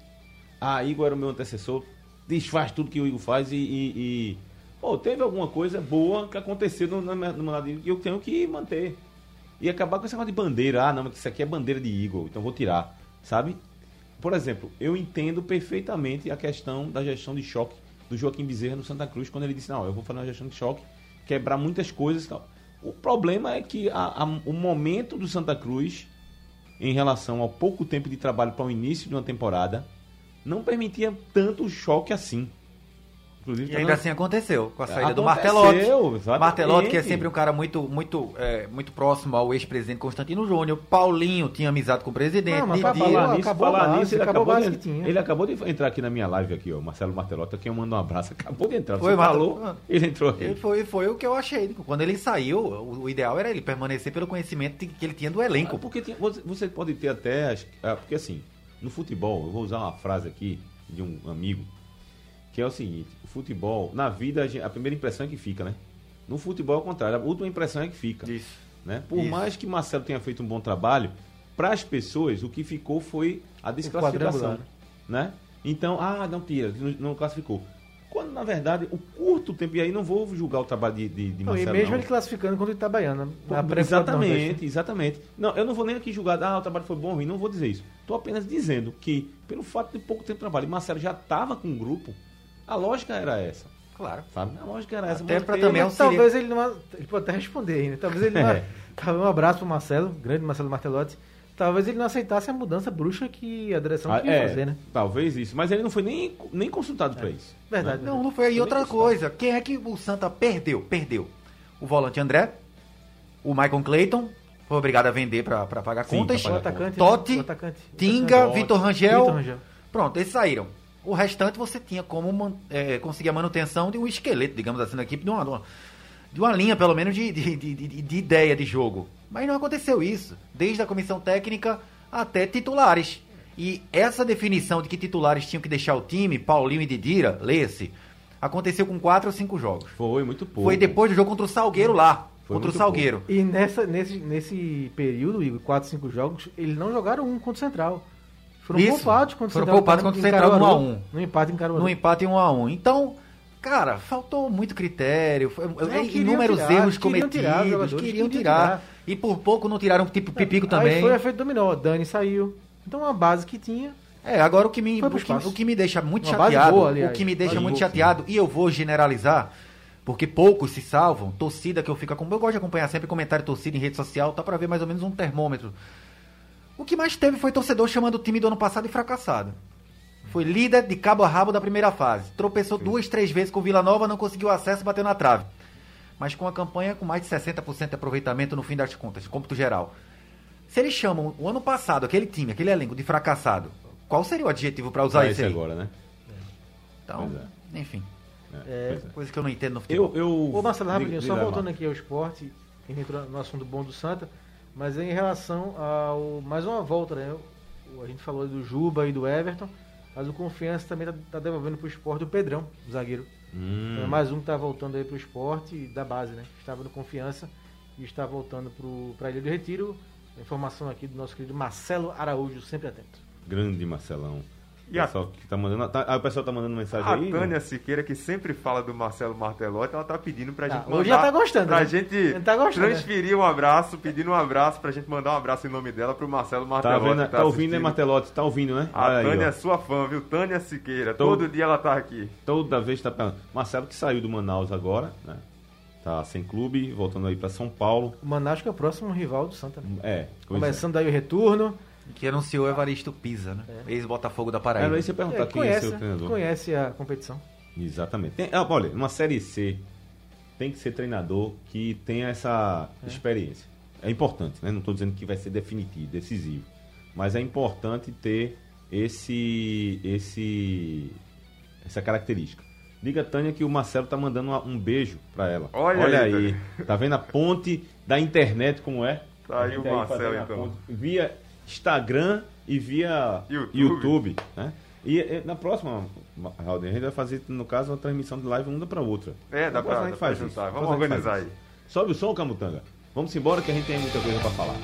Speaker 2: ah, Igor era o meu antecessor, desfaz tudo que o Igor faz e. e, e- pô, teve alguma coisa boa que aconteceu no, no meu lado e eu tenho que manter. E acabar com esse negócio de bandeira, ah, não, mas isso aqui é bandeira de Igor, então vou tirar, sabe? Por exemplo, eu entendo perfeitamente a questão da gestão de choque do Joaquim Bezerra no Santa Cruz, quando ele disse, não, eu vou fazer uma gestão de choque, quebrar muitas coisas e tal. O problema é que a- a- o momento do Santa Cruz, em relação ao pouco tempo de trabalho para o início de uma temporada, não permitia tanto choque assim. Inclusive,
Speaker 4: E
Speaker 2: tá
Speaker 4: ainda assim aconteceu, com a saída do
Speaker 2: Aconteceu,
Speaker 4: Martelotti.
Speaker 2: exatamente.
Speaker 4: Martelotti, que é sempre um cara muito, muito, é, muito próximo ao ex-presidente Constantino Júnior. Paulinho tinha amizade com o presidente.
Speaker 3: Não, mas
Speaker 4: Didi-
Speaker 2: falar nisso,
Speaker 3: acabou
Speaker 2: falar
Speaker 3: base,
Speaker 2: nisso, ele
Speaker 3: acabou
Speaker 2: acabou, de,
Speaker 3: tinha.
Speaker 2: ele acabou de entrar aqui na minha live aqui, ó, Marcelo Martelotto, quem eu mando um abraço, acabou de entrar.
Speaker 4: Foi,
Speaker 2: Você
Speaker 4: Marta-
Speaker 2: falou, ele entrou aqui.
Speaker 4: Ele foi, foi o que eu achei. Quando ele saiu, o, o ideal era ele permanecer pelo conhecimento que ele tinha do elenco.
Speaker 2: Ah, Porque tem- você, pode ter até. ah, Porque assim, no futebol, eu vou usar uma frase aqui de um amigo, que é o seguinte: o futebol, na vida, a, primeira impressão é que fica, né? No futebol é o contrário, a última impressão é que fica.
Speaker 4: Isso.
Speaker 2: Né? Por
Speaker 4: Isso.
Speaker 2: mais que Marcelo tenha feito um bom trabalho, para as pessoas o que ficou foi a desclassificação. Né? Então, ah, não tira, não, não classificou. Quando na verdade o curto tempo, e aí não vou julgar o trabalho de, de, de
Speaker 3: Não, e
Speaker 2: Marcelo.
Speaker 3: mesmo
Speaker 2: não.
Speaker 3: ele classificando contra o Itabaiana. Na pré-
Speaker 2: exatamente, exatamente. Não, eu não vou nem aqui julgar, ah, o trabalho foi bom ou ruim, não vou dizer isso. Estou apenas dizendo que, pelo fato de pouco tempo de trabalho, e Marcelo já estava com um grupo, a lógica era essa,
Speaker 4: Claro.
Speaker 2: sabe? A lógica era essa.
Speaker 4: Até pra também
Speaker 3: talvez ele não. Ele pode até responder ainda. Talvez ele não.
Speaker 2: É.
Speaker 3: Talvez um abraço pro Marcelo, grande Marcelo Martelotti. Talvez ele não aceitasse a mudança bruxa que a direção
Speaker 2: Ah,
Speaker 3: queria
Speaker 2: é,
Speaker 3: fazer, né?
Speaker 2: Talvez isso, mas ele não foi nem, nem consultado para isso.
Speaker 3: Verdade.
Speaker 2: né?
Speaker 4: Não, não foi aí
Speaker 2: Também
Speaker 4: outra coisa. Quem é que o Santa perdeu? Perdeu. O volante André, o Michael Clayton, foi obrigado a vender pra, pra pagar
Speaker 2: Sim,
Speaker 4: contas.
Speaker 2: pra
Speaker 3: O
Speaker 2: pagar
Speaker 3: atacante.
Speaker 4: Totti,
Speaker 3: o atacante.
Speaker 4: Tinga. Vitor Rangel.
Speaker 3: Vitor Rangel.
Speaker 4: Pronto, eles saíram. O restante você tinha como man- é, conseguir a manutenção de um esqueleto, digamos assim, na equipe, de uma, de uma, de uma linha, pelo menos, de, de, de, de- de ideia de jogo. Mas não aconteceu isso. Desde a comissão técnica até titulares. E essa definição de que titulares tinham que deixar o time, Paulinho e Didira, leia-se, aconteceu com quatro ou cinco jogos.
Speaker 2: Foi muito pouco.
Speaker 4: Foi depois do jogo contra o Salgueiro lá.
Speaker 2: Foi
Speaker 4: contra o Salgueiro.
Speaker 3: E nessa, nesse, nesse período, Igor, 4, 5 jogos, eles não jogaram um contra o Central. Foram
Speaker 4: Isso.
Speaker 3: poupados contra o
Speaker 4: Foram poupados contra o
Speaker 3: em
Speaker 4: Central no
Speaker 3: Caruaru.
Speaker 4: 1 a 1.
Speaker 3: No empate em Caruaru.
Speaker 4: no empate em 1 a 1 Então, cara, faltou muito critério, foi,
Speaker 3: queriam
Speaker 4: inúmeros
Speaker 3: tirar,
Speaker 4: erros
Speaker 3: queriam
Speaker 4: cometidos,
Speaker 3: tirar
Speaker 4: queriam
Speaker 3: queriam
Speaker 4: tirar.
Speaker 3: tirar.
Speaker 4: E por pouco não tiraram tipo Pipico
Speaker 3: Aí
Speaker 4: também.
Speaker 3: foi efeito dominó. Dani saiu. Então a base que tinha.
Speaker 4: É, agora o que me o que, o que me deixa muito
Speaker 3: Uma
Speaker 4: chateado,
Speaker 3: boa, aliás.
Speaker 4: o que me deixa muito
Speaker 3: boa,
Speaker 4: chateado e eu vou generalizar, porque poucos se salvam, torcida que eu fico com, eu gosto de acompanhar sempre comentário torcida em rede social, tá para ver mais ou menos um termômetro. O que mais teve foi torcedor chamando o time do ano passado de fracassado. Foi líder de cabo a rabo da primeira fase. Tropeçou duas, três vezes com o Vila Nova, não conseguiu acesso, bateu na trave. Mas com a campanha com mais de 60% de aproveitamento no fim das contas, cômputo geral. Se eles chamam o ano passado aquele time, aquele elenco de fracassado, qual seria o adjetivo para usar isso
Speaker 2: esse
Speaker 4: aí?
Speaker 2: agora, né?
Speaker 4: Então,
Speaker 2: Pois
Speaker 4: enfim,
Speaker 2: É, pois é.
Speaker 4: coisa que eu não entendo no futebol.
Speaker 2: Eu, eu...
Speaker 3: Ô Marcelo, rapidinho, só voltando aqui ao esporte, que a gente entrou no assunto bom do Santa, mas em relação ao. Mais uma volta, né? a gente falou do Juba e do Everton, mas o Confiança também tá, tá devolvendo pro esporte o Pedrão, o zagueiro.
Speaker 2: Hum.
Speaker 3: É mais um que tá voltando aí pro esporte da base, né? Estava no Confiança e está voltando pro, pra Ilha do Retiro. Informação aqui do nosso querido Marcelo Araújo, sempre atento.
Speaker 2: Grande Marcelão.
Speaker 5: E a-
Speaker 2: pessoal que tá mandando, tá- ah, o pessoal tá mandando mensagem
Speaker 5: A
Speaker 2: aí? né?
Speaker 5: Tânia Siqueira, que sempre fala do Marcelo Martelotti, ela tá pedindo pra
Speaker 3: Tá,
Speaker 5: gente
Speaker 3: hoje
Speaker 5: mandar...
Speaker 3: já tá gostando,
Speaker 5: Pra
Speaker 3: né?
Speaker 5: gente
Speaker 3: tá gostando, né?
Speaker 5: transferir um abraço, pedindo um abraço pra gente mandar um abraço em nome dela pro Marcelo
Speaker 2: Tá,
Speaker 5: Martelotti.
Speaker 2: vendo,
Speaker 5: que
Speaker 2: tá, ouvindo, né. Martelotti? Tá ouvindo, né?
Speaker 5: A
Speaker 2: aí,
Speaker 5: Tânia
Speaker 2: ó.
Speaker 5: é sua fã, viu? Tânia Siqueira.
Speaker 2: Todo-
Speaker 5: Todo dia ela tá aqui.
Speaker 2: Toda vez tá falando. Marcelo que saiu do Manaus agora, né? Tá sem clube, voltando aí pra São Paulo.
Speaker 3: O Manaus que é o próximo rival do Santa. né?
Speaker 2: É, pois
Speaker 3: Começando daí o retorno.
Speaker 4: Que anunciou Evaristo Pisa, né? Ex-Botafogo da
Speaker 2: é.
Speaker 4: Paraíba.
Speaker 2: Era isso que eu perguntar
Speaker 3: É,
Speaker 2: quem é
Speaker 3: conhece,
Speaker 2: seu treinador.
Speaker 3: conhece a competição.
Speaker 2: Exatamente. Tem- ah, olha, numa série C tem que ser treinador que tenha essa experiência. É importante, né? Não estou dizendo que vai ser definitivo, decisivo, mas é importante ter esse, esse, essa característica. Diga a Tânia que o Marcelo tá mandando uma- um beijo para ela.
Speaker 5: Olha aí,
Speaker 2: aí, tá vendo a ponte da internet como é?
Speaker 5: Tá aí o Marcelo,
Speaker 2: fazendo a
Speaker 5: então.
Speaker 2: ponte via Instagram e via
Speaker 5: YouTube.
Speaker 2: YouTube, né? E, e na próxima, Raul, a gente vai fazer, no caso, uma transmissão de live uma para outra.
Speaker 5: É, dá
Speaker 2: Na próxima
Speaker 5: pra,
Speaker 2: a
Speaker 5: dá
Speaker 2: gente
Speaker 5: pra
Speaker 2: faz
Speaker 5: juntar.
Speaker 2: isso.
Speaker 5: Vamos
Speaker 2: gente
Speaker 5: organizar aí.
Speaker 2: Sobe o som, Camutanga. Vamos embora que a gente tem muita coisa para falar.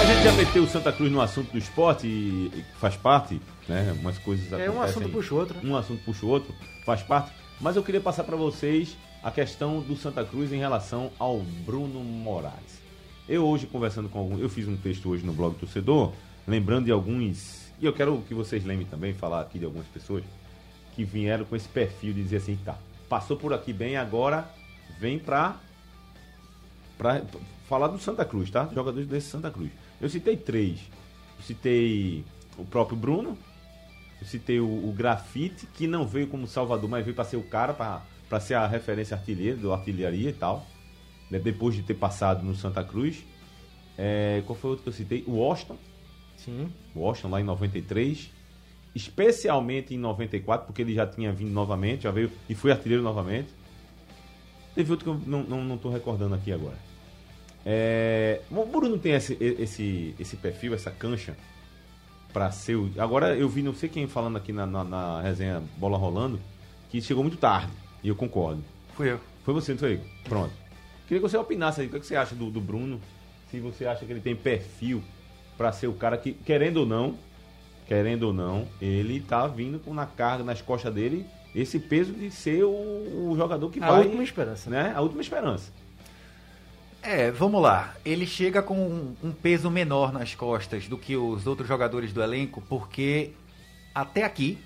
Speaker 2: A gente já meteu o Santa Cruz no assunto do esporte e, e faz parte, né? Umas coisas
Speaker 3: É um assunto puxa o outro.
Speaker 2: um assunto puxa o outro, faz parte. Mas eu queria passar para vocês a questão do Santa Cruz em relação ao Bruno Moraes. Eu hoje conversando com alguns, eu fiz um texto hoje no blog do Torcedor, lembrando de alguns, e eu quero que vocês lembrem também, falar aqui de algumas pessoas que vieram com esse perfil de dizer assim, tá, passou por aqui bem, agora vem pra, pra falar do Santa Cruz, tá? Jogadores desse Santa Cruz. Eu citei três. Eu citei o próprio Bruno, eu citei o, o Grafite, que não veio como Salvador, mas veio para ser o cara, para ser a referência artilheira, do artilharia e tal. né, Depois de ter passado no Santa Cruz. É, qual foi o outro que eu citei? O Washington.
Speaker 3: Sim.
Speaker 2: Washington lá em 93. Especialmente em 94, porque ele já tinha vindo novamente, já veio e foi artilheiro novamente. Teve outro que eu não, não, não tô recordando aqui agora. É, o Bruno tem esse, esse, esse perfil, essa cancha para ser. o- Agora eu vi não sei quem falando aqui na, na, na resenha Bola Rolando que chegou muito tarde, e eu concordo.
Speaker 4: Fui eu.
Speaker 2: Foi você, não foi? Pronto. Queria que você opinasse aí, o que que você acha do, do Bruno? Se você acha que ele tem perfil para ser o cara que, querendo ou não, querendo ou não, ele tá vindo com na carga, nas costas dele, esse peso de ser o, o jogador que
Speaker 3: A
Speaker 2: vai.
Speaker 3: última esperança.
Speaker 2: né? A última esperança.
Speaker 4: É, vamos lá. Ele chega com um, um peso menor nas costas do que os outros jogadores do elenco, porque até aqui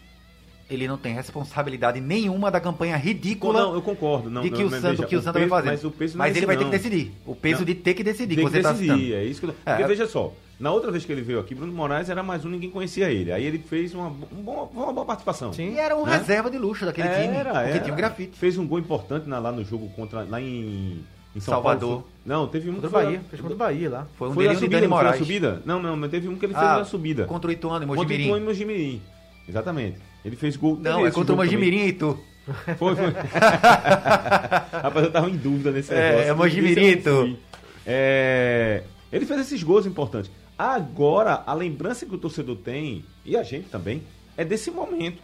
Speaker 4: ele não tem responsabilidade nenhuma da campanha ridícula
Speaker 2: Não, eu concordo. Não,
Speaker 4: de que
Speaker 2: não,
Speaker 4: o
Speaker 2: mas veja,
Speaker 4: que o Santa
Speaker 2: peso-
Speaker 4: vai fazer.
Speaker 2: Mas, o peso não é
Speaker 4: ele
Speaker 2: esse,
Speaker 4: vai ter que decidir. O peso
Speaker 2: Não.
Speaker 4: de ter que decidir,
Speaker 2: Tem
Speaker 4: que
Speaker 2: que
Speaker 4: você tá
Speaker 2: decidir,
Speaker 4: citando.
Speaker 2: é isso que eu...
Speaker 4: É,
Speaker 2: Porque veja só, na outra vez que ele veio aqui, Bruno Moraes era mais um, ninguém conhecia ele. Aí ele fez uma, um bom- uma boa participação.
Speaker 3: Sim.
Speaker 4: E era um
Speaker 2: Né?
Speaker 4: reserva de luxo daquele time,
Speaker 2: Era,
Speaker 4: porque
Speaker 2: era.
Speaker 4: tinha o grafite.
Speaker 2: Fez um gol importante na- lá no jogo contra lá em, em São
Speaker 4: Salvador.
Speaker 2: Paulo. Não, teve um
Speaker 3: Contra o
Speaker 2: que foi-
Speaker 3: Bahia. Fez contra o Bahia lá.
Speaker 4: Foi um
Speaker 2: Foi a
Speaker 4: delírio de
Speaker 2: subida,
Speaker 4: Dani
Speaker 2: não foi a
Speaker 4: Moraes.
Speaker 2: subida? Não, não, mas teve um que ele fez
Speaker 4: Ah,
Speaker 2: na subida.
Speaker 4: Contra o Ituano e
Speaker 2: Contra o
Speaker 4: Mojimirim.
Speaker 2: Ituano e Mojimirim. Exatamente. Ele fez gol.
Speaker 4: Não, é contra o. Mojimirim e.
Speaker 2: Foi, foi. Rapaz, eu tava em dúvida nesse
Speaker 4: É,
Speaker 2: negócio.
Speaker 4: é Mojimirim,
Speaker 2: fui. É, Ele fez esses gols importantes. Agora, a lembrança que o torcedor tem, e a gente também, é desse momento.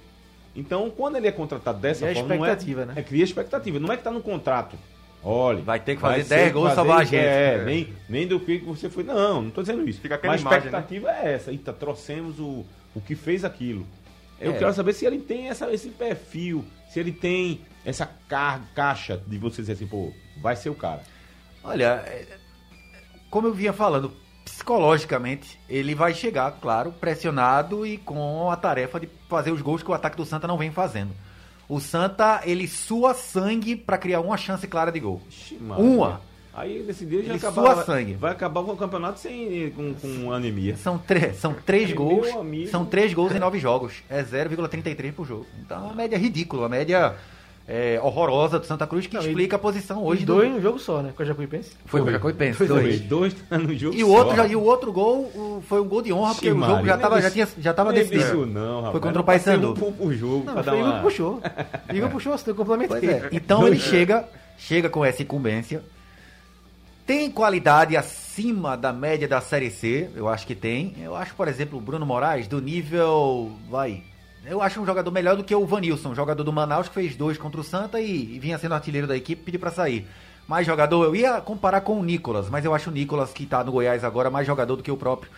Speaker 2: Então, quando ele é contratado dessa
Speaker 3: E a
Speaker 2: forma,
Speaker 3: expectativa,
Speaker 2: não é,
Speaker 3: né?
Speaker 2: é cria expectativa. Não é que tá no contrato. Olha,
Speaker 4: Vai ter que fazer
Speaker 2: ser
Speaker 4: 10 gols
Speaker 2: fazer-
Speaker 4: salvar a gente.
Speaker 2: É, nem, nem do que você foi. Não, não tô dizendo isso.
Speaker 5: Fica aquela
Speaker 2: Mas a
Speaker 5: imagem, né?
Speaker 2: expectativa é essa. Eita, trouxemos o, o que fez aquilo. Eu
Speaker 4: É.
Speaker 2: quero saber se ele tem essa, esse perfil, se ele tem essa ca- caixa de você dizer assim, pô, vai ser o cara.
Speaker 4: Olha, é, como eu vinha falando, psicologicamente, ele vai chegar, claro, pressionado e com a tarefa de fazer os gols que o ataque do Santa não vem fazendo. O Santa, ele sua sangue para criar uma chance clara de gol.
Speaker 2: Ixi.
Speaker 4: Uma.
Speaker 2: Aí nesse dia já
Speaker 4: Ele
Speaker 2: acabava,
Speaker 4: sua sangue.
Speaker 2: vai acabar o campeonato sem com, com anemia.
Speaker 4: São, três são três
Speaker 2: Meu
Speaker 4: gols.
Speaker 2: amigo.
Speaker 4: São três gols em nove jogos. É 0,33 por jogo. Então é uma média ridícula, uma média é, horrorosa do Santa Cruz que
Speaker 3: Não, e-
Speaker 4: explica a posição hoje do.
Speaker 3: dois em um jogo só, né? Com a Jacuipense.
Speaker 4: Foi o Jacuipense,
Speaker 2: Foi
Speaker 4: dois.
Speaker 2: dois tá no jogo
Speaker 4: E o outro,
Speaker 2: só.
Speaker 4: já, e o outro gol o- foi um gol de honra, porque
Speaker 2: Ixi,
Speaker 4: o jogo
Speaker 2: Maria,
Speaker 4: já estava
Speaker 2: é
Speaker 4: já tinha, já tava
Speaker 2: Não é
Speaker 4: decidido.
Speaker 2: isso não, rapaz.
Speaker 4: Foi contra o Paysandu.
Speaker 2: Um por, por jogo,
Speaker 3: Não, foi
Speaker 2: uma...
Speaker 3: puxou. Igor puxou, você complementei.
Speaker 4: Pois é. Então ele chega, chega com essa incumbência. Tem qualidade acima da média da Série C, eu acho que tem. Eu acho, por exemplo, o Bruno Moraes do nível. Vai. Eu acho um jogador melhor do que o Vanilson, jogador do Manaus que fez dois contra o Santa e, e vinha sendo artilheiro da equipe, pediu pra sair. Mais jogador, eu ia comparar com o Nicolas, mas eu acho o Nicolas, que tá no Goiás agora, mais jogador do que o próprio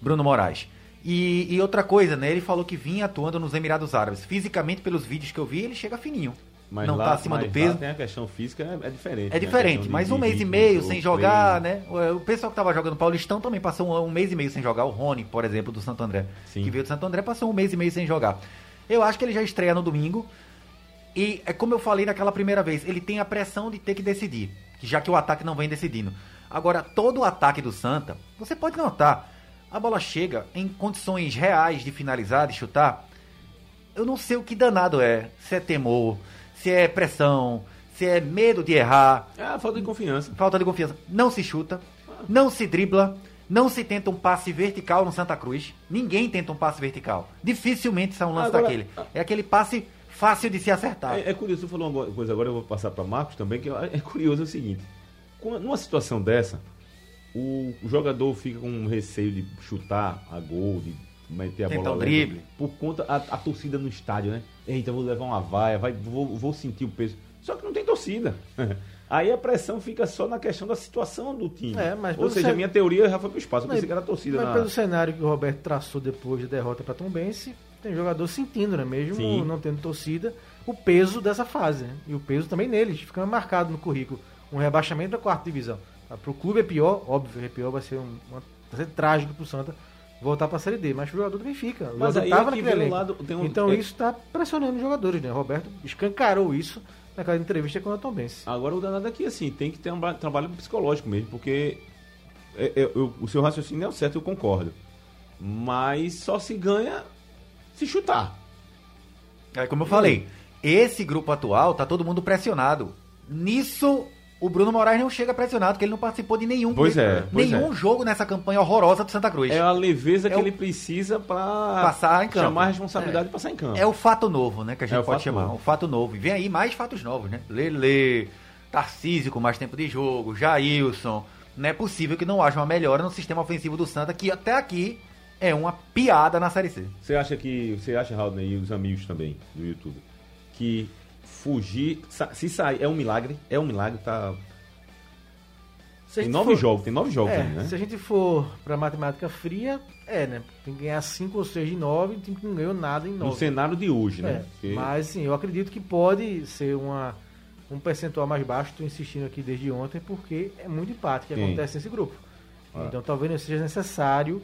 Speaker 4: Bruno Moraes. E, e outra coisa, né? Ele falou que vinha atuando nos Emirados Árabes. Fisicamente, pelos vídeos que eu vi, ele chega fininho.
Speaker 2: Mas
Speaker 4: não tá acima do peso.
Speaker 2: Tem a questão física, é, é diferente.
Speaker 4: É
Speaker 2: né?
Speaker 4: Diferente,
Speaker 2: de-
Speaker 4: mas um
Speaker 2: de
Speaker 4: mês e meio sem jogar,
Speaker 2: treino.
Speaker 4: né? O pessoal que tava jogando Paulistão também passou um, um mês e meio sem jogar. O Rony, por exemplo, do Santo André,
Speaker 2: Sim.
Speaker 4: que veio do Santo André, passou um mês e meio sem jogar. Eu acho que ele já estreia no domingo. E é como eu falei naquela primeira vez, ele tem a pressão de ter que decidir, já que o ataque não vem decidindo. Agora, todo o ataque do Santa, você pode notar, a bola chega em condições reais de finalizar, de chutar. Eu não sei o que danado é. Se é temor, se é pressão, se é medo de errar.
Speaker 2: É falta de confiança.
Speaker 4: Falta de confiança. Não se chuta, não se dribla, não se tenta um passe vertical no Santa Cruz. Ninguém tenta um passe vertical. Dificilmente sai um lance
Speaker 2: Agora-
Speaker 4: daquele. É aquele passe fácil de se acertar.
Speaker 2: É, é curioso, você falou uma coisa agora, eu vou passar para Marcos também, que é curioso é o seguinte. Numa situação dessa, o, o jogador fica com um receio de chutar a gol, de meter a
Speaker 4: Tentar
Speaker 2: bola
Speaker 4: um
Speaker 2: leve,
Speaker 4: drible.
Speaker 2: por conta a, a torcida no estádio, né? Eita, vou levar uma vaia, vai, vou, vou sentir o peso. Só que não tem torcida. Aí a pressão fica só na questão da situação do time.
Speaker 3: É, mas
Speaker 2: Ou seja,
Speaker 3: cen-
Speaker 2: a minha teoria já foi pro espaço. Eu
Speaker 3: Mas-
Speaker 2: pensei que era a torcida
Speaker 3: Mas
Speaker 2: na...
Speaker 3: pelo cenário que o Roberto traçou depois da derrota para Tombense, tem jogador sentindo, né? Mesmo
Speaker 2: Sim.
Speaker 3: não tendo torcida, o peso dessa fase. Né? E o peso também neles, fica marcado no currículo. Um rebaixamento da quarta divisão. Para o clube é pior, óbvio, é pior, vai ser, um, uma, vai ser trágico pro Santa voltar para a Série D. Mas pro jogador também fica. O
Speaker 2: Mas
Speaker 3: jogador
Speaker 2: aí
Speaker 3: tava
Speaker 2: é que
Speaker 3: naquele
Speaker 2: o lado- tem um-
Speaker 3: então
Speaker 2: é-
Speaker 3: isso está pressionando os jogadores, né? O Roberto escancarou isso naquela entrevista com a Tombense.
Speaker 2: Agora o danado aqui, assim, tem que ter um ba- trabalho psicológico mesmo, porque é- é- eu- o seu raciocínio é o certo, eu concordo. Mas só se ganha se chutar.
Speaker 4: É como eu falei, esse grupo atual tá todo mundo pressionado. Nisso, o Bruno Moraes não chega pressionado, porque ele não participou de nenhum,
Speaker 2: Pois é, pois
Speaker 4: nenhum
Speaker 2: é.
Speaker 4: jogo nessa campanha horrorosa do Santa Cruz.
Speaker 2: É a leveza
Speaker 4: É
Speaker 2: que
Speaker 4: o-
Speaker 2: ele precisa pra
Speaker 4: Passar em campo.
Speaker 2: chamar a responsabilidade e passar em campo.
Speaker 4: É o fato novo, né? Que a gente
Speaker 2: É
Speaker 4: pode chamar.
Speaker 2: novo.
Speaker 4: O fato novo. E vem aí mais fatos novos, né? Lele, Tarcísio com mais tempo de jogo, Jailson. Não é possível que não haja uma melhora no sistema ofensivo do Santa, que até aqui é uma piada na Série C.
Speaker 2: Você acha que. Você acha, Raul, e os amigos também do YouTube, que fugir. Se sair, é um milagre? É um milagre, tá. Tem nove
Speaker 3: for-
Speaker 2: jogos, tem nove jogos
Speaker 3: É,
Speaker 2: ainda, né?
Speaker 3: se a gente for pra matemática fria, é, né? Tem que ganhar 5 ou 6 de 9, tem que não ganhou nada em
Speaker 2: No
Speaker 3: 9.
Speaker 2: cenário de hoje, né?
Speaker 3: É,
Speaker 2: Porque-
Speaker 3: mas sim, eu acredito que pode ser uma, um percentual mais baixo, estou insistindo aqui desde ontem, porque é muito empate que
Speaker 2: Sim.
Speaker 3: acontece nesse grupo.
Speaker 2: Ah.
Speaker 3: Então talvez não seja necessário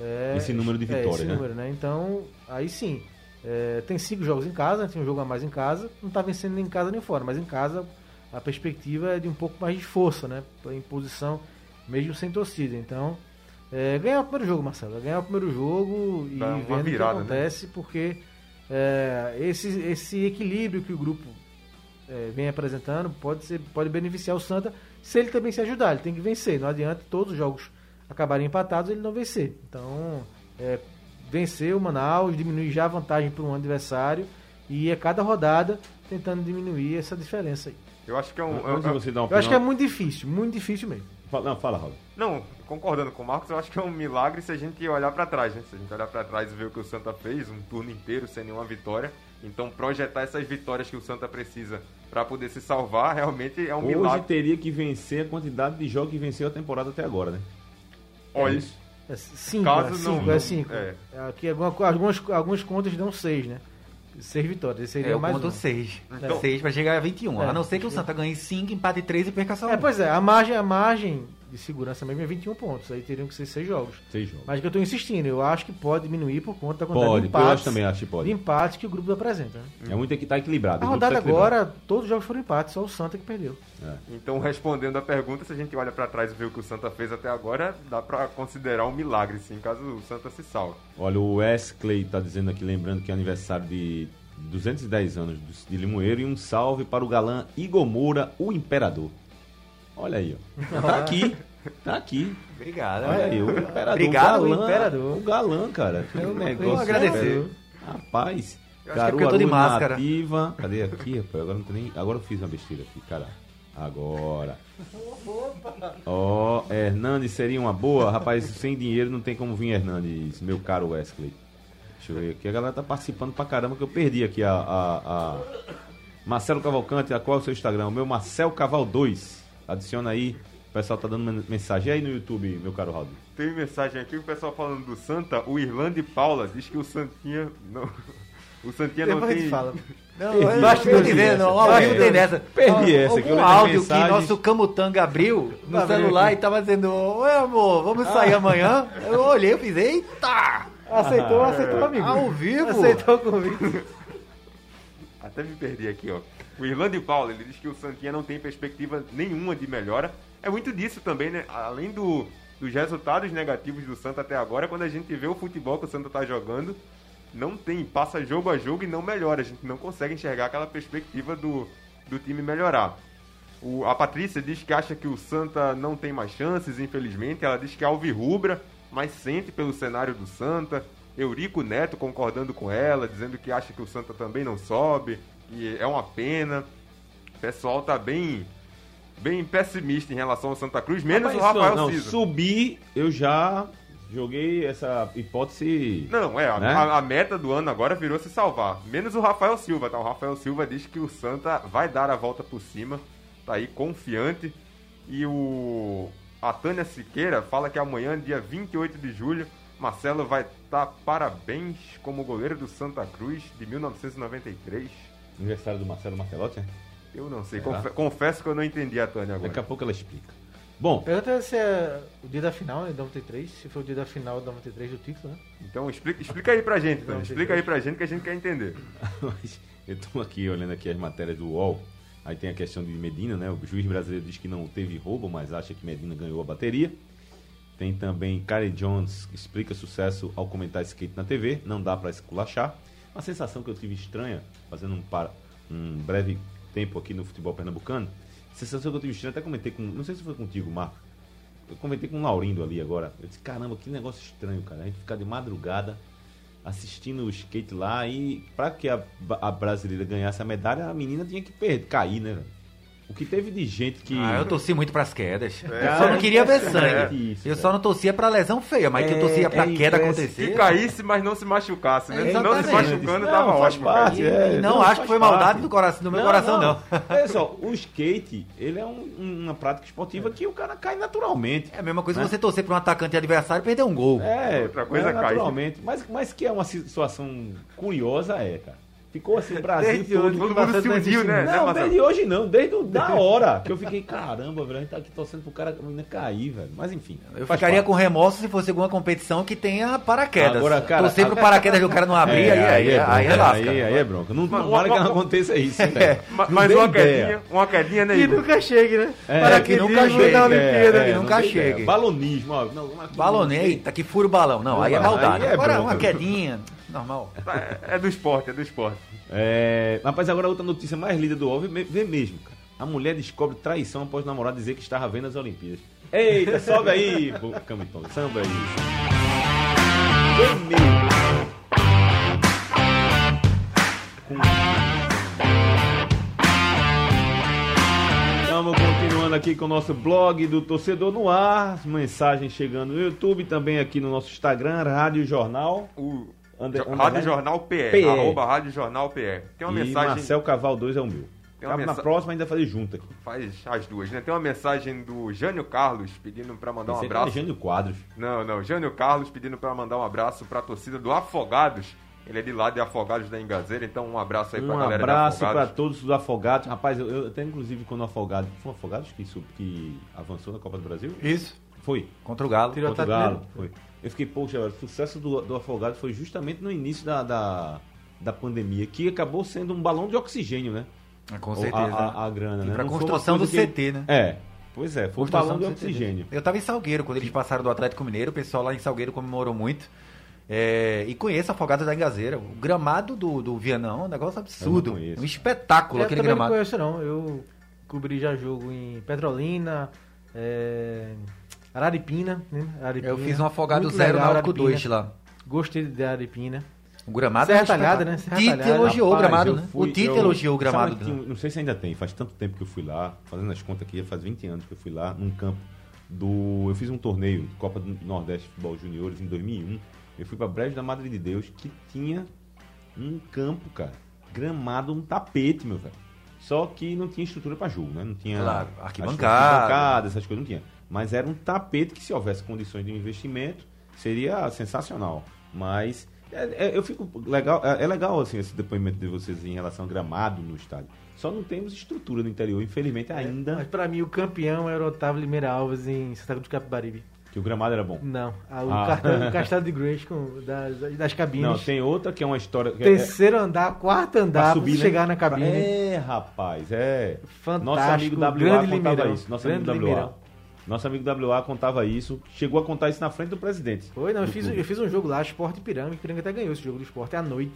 Speaker 3: é,
Speaker 2: Esse número de
Speaker 3: é,
Speaker 2: vitória,
Speaker 3: esse
Speaker 2: né?
Speaker 3: número, né? Então, aí sim. É, tem cinco jogos em casa, tem um jogo a mais em casa, não está vencendo nem em casa nem fora, mas em casa a perspectiva é de um pouco mais de força, né? Em posição, mesmo sem torcida. Então, é, ganhar o primeiro jogo, Marcelo. Ganhar o primeiro jogo e
Speaker 5: Dá uma
Speaker 3: vendo
Speaker 5: virada,
Speaker 3: o
Speaker 5: né?
Speaker 3: que acontece, porque é, esse, esse equilíbrio que o grupo é, vem apresentando pode, ser, pode beneficiar o Santa se ele também se ajudar. Ele tem que vencer. Não adianta todos os jogos acabarem empatados ele não vencer. Então, é, vencer o Manaus, diminuir já a vantagem para um adversário e a cada rodada tentando diminuir essa diferença aí.
Speaker 5: Eu acho que é um.
Speaker 2: De
Speaker 5: é-
Speaker 2: uma
Speaker 3: Eu acho que é muito difícil, muito difícil mesmo.
Speaker 2: Fala- Não, fala, Raul.
Speaker 5: Não, concordando com o Marcos, eu acho que é um milagre se a gente olhar pra trás, né? Se a gente olhar pra trás e ver o que o Santa fez, um turno inteiro sem nenhuma vitória. Então, projetar essas vitórias que o Santa precisa pra poder se salvar, realmente é um
Speaker 2: Hoje
Speaker 5: milagre.
Speaker 2: teria que vencer a quantidade de jogos que venceu a temporada até agora, né?
Speaker 5: Olha,
Speaker 2: isso.
Speaker 3: É cinco,
Speaker 5: Caso
Speaker 3: é cinco,
Speaker 5: não-
Speaker 3: é cinco.
Speaker 5: é.
Speaker 3: Aqui alguma- algumas, algumas contas dão seis, né? Seis vitórias. Esse seria
Speaker 4: É, eu
Speaker 3: mais
Speaker 4: conto
Speaker 3: um.
Speaker 4: 6.
Speaker 5: Então-
Speaker 4: 6 vai chegar a 21.
Speaker 3: É.
Speaker 4: a não ser que o Santa ganhe 5, empate 3 e perca só um.
Speaker 3: É, pois é, a margem, a margem de segurança mesmo é 21 pontos. Aí teriam que ser seis jogos.
Speaker 2: Seis jogos.
Speaker 3: Mas que eu tô insistindo, eu acho que pode diminuir por conta da quantidade
Speaker 2: Pode,
Speaker 3: de
Speaker 2: eu
Speaker 3: empates.
Speaker 2: acho também, acho que pode.
Speaker 3: De empates que o grupo apresenta. Né?
Speaker 2: É muito que tá equilibrado.
Speaker 3: A rodada
Speaker 2: tá equilibrado.
Speaker 3: agora, todos os jogos foram empates, só o Santa que perdeu.
Speaker 5: Então, respondendo a pergunta, se a gente olha pra trás e vê o que o Santa fez até agora, dá pra considerar um milagre, sim, caso o Santa se salve.
Speaker 2: Olha, o Wesley tá dizendo aqui, lembrando que é aniversário de 210 anos de Limoeiro e um salve para o galã Igor Moura, o Imperador. Olha aí, ó. Tá aqui, tá aqui.
Speaker 4: Obrigado.
Speaker 2: Olha aí, o Imperador.
Speaker 4: Obrigado,
Speaker 2: o galã,
Speaker 3: Imperador.
Speaker 2: O galã, cara. É um negócio.
Speaker 4: agradecer.
Speaker 2: sério. Rapaz.
Speaker 4: Eu acho que é eu tô de máscara.
Speaker 2: Nativa. Cadê aqui, rapaz? Agora não tem nem. Agora eu fiz uma besteira aqui, cara. Agora. Ó, Hernandes seria uma boa? Rapaz, sem dinheiro não tem como vir Hernandes, meu caro Wesley. Deixa eu ver aqui. A galera tá participando pra caramba que eu perdi aqui a. a- a- Marcelo Cavalcante, qual é o seu Instagram? O meu Marcel Caval 2. Adiciona aí. O pessoal tá dando men- mensagem aí no YouTube, meu caro Raul.
Speaker 5: Tem mensagem aqui, o pessoal falando do Santa, o Irlande Paula diz que o Santinha não. O Santinha não
Speaker 3: Depois a
Speaker 5: tem.
Speaker 3: gente fala.
Speaker 4: Não,
Speaker 2: Perdi,
Speaker 4: eu acho que eu
Speaker 2: perdi
Speaker 4: dizendo,
Speaker 2: essa,
Speaker 4: ao vivo
Speaker 2: perdi.
Speaker 4: tem dessa.
Speaker 2: Perdi essa, que eu
Speaker 4: Um
Speaker 2: lembro
Speaker 4: áudio
Speaker 2: mensagens.
Speaker 4: que nosso Camutanga abriu no
Speaker 3: Tá
Speaker 4: celular
Speaker 3: aqui.
Speaker 4: e tava dizendo, oi amor, vamos sair amanhã? Eu olhei, eu fiz, eita!
Speaker 3: Aceitou, aceitou, amigo.
Speaker 4: Ao vivo?
Speaker 3: Aceitou o convite.
Speaker 5: Até me perdi aqui, ó. O Irlande Paula, ele diz que o Santinha não tem perspectiva nenhuma de melhora. É muito disso também, né? Além do, dos resultados negativos do Santa até agora, quando a gente vê o futebol que o Santa tá jogando, não tem, passa jogo a jogo e não melhora. A gente não consegue enxergar aquela perspectiva do, do time melhorar. O- a Patrícia diz que acha que o Santa não tem mais chances, infelizmente. Ela diz que é alvirrubra, mas sente pelo cenário do Santa. Eurico Neto concordando com ela, dizendo que acha que o Santa também não sobe, que é uma pena. O pessoal tá bem bem pessimista em relação ao Santa Cruz, menos
Speaker 2: Rapaz,
Speaker 5: o Rafael
Speaker 2: não,
Speaker 5: Cisa.
Speaker 2: subir, eu já joguei essa hipótese.
Speaker 5: Não, é, a,
Speaker 2: Né?
Speaker 5: a- a meta do ano agora virou se salvar. Menos o Rafael Silva, tá? O Rafael Silva diz que o Santa vai dar a volta por cima, tá aí confiante. E o a Tânia Siqueira fala que amanhã, dia 28 de julho, Marcelo vai estar parabéns como goleiro do Santa Cruz de 1993.
Speaker 2: Aniversário do Marcelo Martelotti, né?
Speaker 5: Eu não sei, confe- confesso que eu não entendi a Tânia
Speaker 2: Daqui a
Speaker 5: agora.
Speaker 2: pouco ela explica. Bom,
Speaker 3: Pergunta se é o dia da final, né? 93. Se foi o dia da final de 93 do título, né?
Speaker 5: Então explica, explica aí pra gente, Tânia. Explica aí pra gente que a gente quer entender.
Speaker 2: Eu estou aqui olhando aqui as matérias do UOL. Aí tem a questão de Medina, né? O juiz brasileiro diz que não teve roubo, mas acha que Medina ganhou a bateria. Tem também Karen Jones, que explica sucesso ao comentar skate na TV. Não dá para esculachar. Uma sensação que eu tive estranha, fazendo um, para, um breve tempo aqui no futebol pernambucano. Sensação que eu tive estranha, até comentei com. Não sei se foi contigo, Marco. Eu comentei com o Laurindo ali agora. Eu disse, caramba, que negócio estranho, cara. A gente ficar de madrugada assistindo o skate lá e pra que a, a brasileira ganhasse a medalha, a menina tinha que perder, cair, né, velho? O que teve de gente que.
Speaker 4: Ah, eu torci muito pras quedas. Eu
Speaker 2: Cara,
Speaker 4: só não queria ver
Speaker 2: impressionante
Speaker 4: sangue.
Speaker 2: isso,
Speaker 4: eu
Speaker 2: velho.
Speaker 4: só não torcia pra lesão feia, mas que eu
Speaker 2: É,
Speaker 4: torcia pra
Speaker 2: é
Speaker 4: queda acontecer.
Speaker 5: Que caísse, mas não se machucasse, né?
Speaker 4: É,
Speaker 5: Se não se machucando,
Speaker 2: Não,
Speaker 5: tava ótimo.
Speaker 2: parte, é.
Speaker 4: E não,
Speaker 2: Não,
Speaker 4: acho que foi maldade
Speaker 2: parte.
Speaker 4: do, coração, do meu
Speaker 2: Não,
Speaker 4: coração, não.
Speaker 2: Olha só, o skate, ele é um- uma prática esportiva que o cara cai naturalmente.
Speaker 4: É a mesma coisa
Speaker 2: Né?
Speaker 4: que você torcer pra um atacante adversário e perder um gol.
Speaker 2: É,
Speaker 5: Outra coisa
Speaker 2: é
Speaker 5: é cair.
Speaker 2: naturalmente. Mas, mas que é uma situação curiosa, é, cara. Ficou assim, o Brasil
Speaker 3: Desde
Speaker 2: todo.
Speaker 3: hoje,
Speaker 5: Todo
Speaker 3: que
Speaker 5: mundo se
Speaker 3: não
Speaker 5: uniu, né?
Speaker 2: Não,
Speaker 5: Marcelo?
Speaker 2: desde hoje não, desde o- da hora que eu fiquei, caramba, velho, a gente tá aqui torcendo pro cara menina cair, velho. Mas enfim.
Speaker 4: Eu
Speaker 2: faz
Speaker 4: ficaria
Speaker 2: parte.
Speaker 4: com remorso se fosse alguma competição que tenha paraquedas.
Speaker 2: Agora, cara,
Speaker 4: Torcer pro paraquedas do cara não abrir, aí, aí, aí, aí,
Speaker 2: bronca,
Speaker 4: lasca.
Speaker 2: aí, aí é bronca. Não,
Speaker 5: Mas-
Speaker 2: tomara que não aconteça isso, velho. Não
Speaker 5: Mas uma
Speaker 2: ideia.
Speaker 5: quedinha, uma quedinha, né,
Speaker 3: Que nunca chegue, né?
Speaker 2: É,
Speaker 3: Para
Speaker 4: que nunca chegue, é,
Speaker 3: Olimpíada.
Speaker 4: é,
Speaker 3: que nunca
Speaker 4: chegue.
Speaker 2: Balonismo, ó.
Speaker 4: Eita, que fura o balão. Não, aí é maldade.
Speaker 2: é
Speaker 4: Agora, uma quedinha, normal.
Speaker 5: É, é do esporte, é do esporte.
Speaker 2: É, rapaz, agora a outra notícia mais lida do UOL, vê, mesmo, cara. A mulher descobre traição após o namorado dizer que estava vendo as Olimpíadas. Eita, sobe aí, Camitão, samba aí. Vê mesmo. Estamos continuando aqui com o nosso blog do Torcedor no Ar. As mensagens chegando no YouTube, também aqui no nosso Instagram, Rádio Jornal.
Speaker 5: O
Speaker 2: Underline-
Speaker 5: Rádio Jornal PE,
Speaker 2: PE.
Speaker 5: arroba Rádio Jornal PE. Tem uma
Speaker 2: e
Speaker 5: mensagem,
Speaker 2: Marcel Caval 2 é o meu.
Speaker 5: Tem uma
Speaker 2: Cabe na
Speaker 5: mensa-
Speaker 2: próxima ainda fazer junto aqui.
Speaker 5: faz as duas, né? Tem uma mensagem do Jânio Carlos pedindo pra mandar um
Speaker 2: Pensei que era
Speaker 5: abraço.
Speaker 2: Gênio Quadros.
Speaker 5: Não, não, Jânio Carlos pedindo pra mandar um abraço pra torcida do Afogados. Ele é de lá de Afogados da Engazeira, então um abraço aí pra
Speaker 2: Um
Speaker 5: galera
Speaker 2: abraço
Speaker 5: de
Speaker 2: para todos os afogados. Rapaz, eu, eu até inclusive quando o afogado. Foi o afogados que, sub- que avançou na Copa do Brasil?
Speaker 4: Isso.
Speaker 2: Foi.
Speaker 4: Contra o Galo.
Speaker 3: Tirou
Speaker 2: Contra o Galo. Foi. Eu fiquei, poxa, o sucesso do, do afogado foi justamente no início da, da, da pandemia, que acabou sendo um balão de oxigênio, né?
Speaker 4: Com
Speaker 2: A-
Speaker 4: certeza.
Speaker 2: A, a, grana,
Speaker 4: E
Speaker 2: né?
Speaker 4: pra
Speaker 2: Não foi uma
Speaker 4: construção do
Speaker 2: que-
Speaker 4: CT, né?
Speaker 2: É. Pois é, foi um
Speaker 4: Construção
Speaker 2: balão de
Speaker 4: CT.
Speaker 2: oxigênio.
Speaker 4: Eu tava em Salgueiro quando eles passaram do Atlético Mineiro, o pessoal lá em Salgueiro comemorou muito. É, e conheço Afogados da Engazeira. O gramado do, do Vianão é um negócio absurdo.
Speaker 2: Eu não.
Speaker 4: Um espetáculo
Speaker 3: Eu
Speaker 4: aquele
Speaker 3: também não
Speaker 4: gramado.
Speaker 3: conheço, não. Eu cobri já jogo em Petrolina, é, Araripina, né? Araripina.
Speaker 4: Eu fiz um Afogado
Speaker 3: Muito
Speaker 4: Zero
Speaker 3: legal,
Speaker 4: Náutico
Speaker 3: Araripina.
Speaker 4: 2 lá.
Speaker 3: Gostei de Araripina.
Speaker 4: O gramado
Speaker 3: Serra
Speaker 4: é
Speaker 3: Talhada, né? Serra
Speaker 4: Tite
Speaker 3: Talhada.
Speaker 4: elogiou o
Speaker 2: Rapaz,
Speaker 4: gramado,
Speaker 2: eu
Speaker 4: né?
Speaker 2: fui-
Speaker 4: o Tite
Speaker 2: eu-
Speaker 4: elogiou o gramado.
Speaker 2: que um- não sei se ainda tem, faz tanto tempo que eu fui lá, fazendo as contas aqui, faz 20 anos que eu fui lá, num campo do. Eu fiz um torneio, Copa do Nordeste Futebol Juniores, em 2001. Eu fui pra Brejo da Madre de Deus, que tinha um campo, cara, gramado, um tapete, meu velho. Só que não tinha estrutura pra jogo, né? Não tinha.
Speaker 4: Claro, arquibancada.
Speaker 2: arquibancadas, essas coisas não tinha. Mas era um tapete que, se houvesse condições de investimento, seria sensacional. Mas é, é, eu fico legal, é, é legal assim esse depoimento de vocês em relação ao gramado no estádio. Só não temos estrutura no interior, infelizmente ainda
Speaker 3: Mas pra mim o campeão era o Otávio Limeira Alves em Santa Cruz do Capibaribe.
Speaker 2: que o gramado era bom.
Speaker 3: Não, a- o,
Speaker 2: Ah.
Speaker 3: cartão, o castelo de Grace com, das, das cabines.
Speaker 2: Não, tem outra que é uma história é-
Speaker 3: Terceiro andar, quarto
Speaker 2: pra
Speaker 3: andar, pra
Speaker 2: subir, né?
Speaker 3: chegar na cabine.
Speaker 2: É, rapaz, é.
Speaker 3: Fantástico.
Speaker 2: Nosso amigo WA
Speaker 3: grande
Speaker 2: contava
Speaker 3: Limeirão,
Speaker 2: isso. Nosso
Speaker 3: grande
Speaker 2: amigo WA.
Speaker 3: Limeirão.
Speaker 2: Nosso amigo WA contava isso. Chegou a contar isso na frente do presidente.
Speaker 3: Foi, não, eu
Speaker 2: do
Speaker 3: fiz, eu fiz um jogo lá, Esporte Piranga, Piranga até ganhou esse jogo do esporte à noite.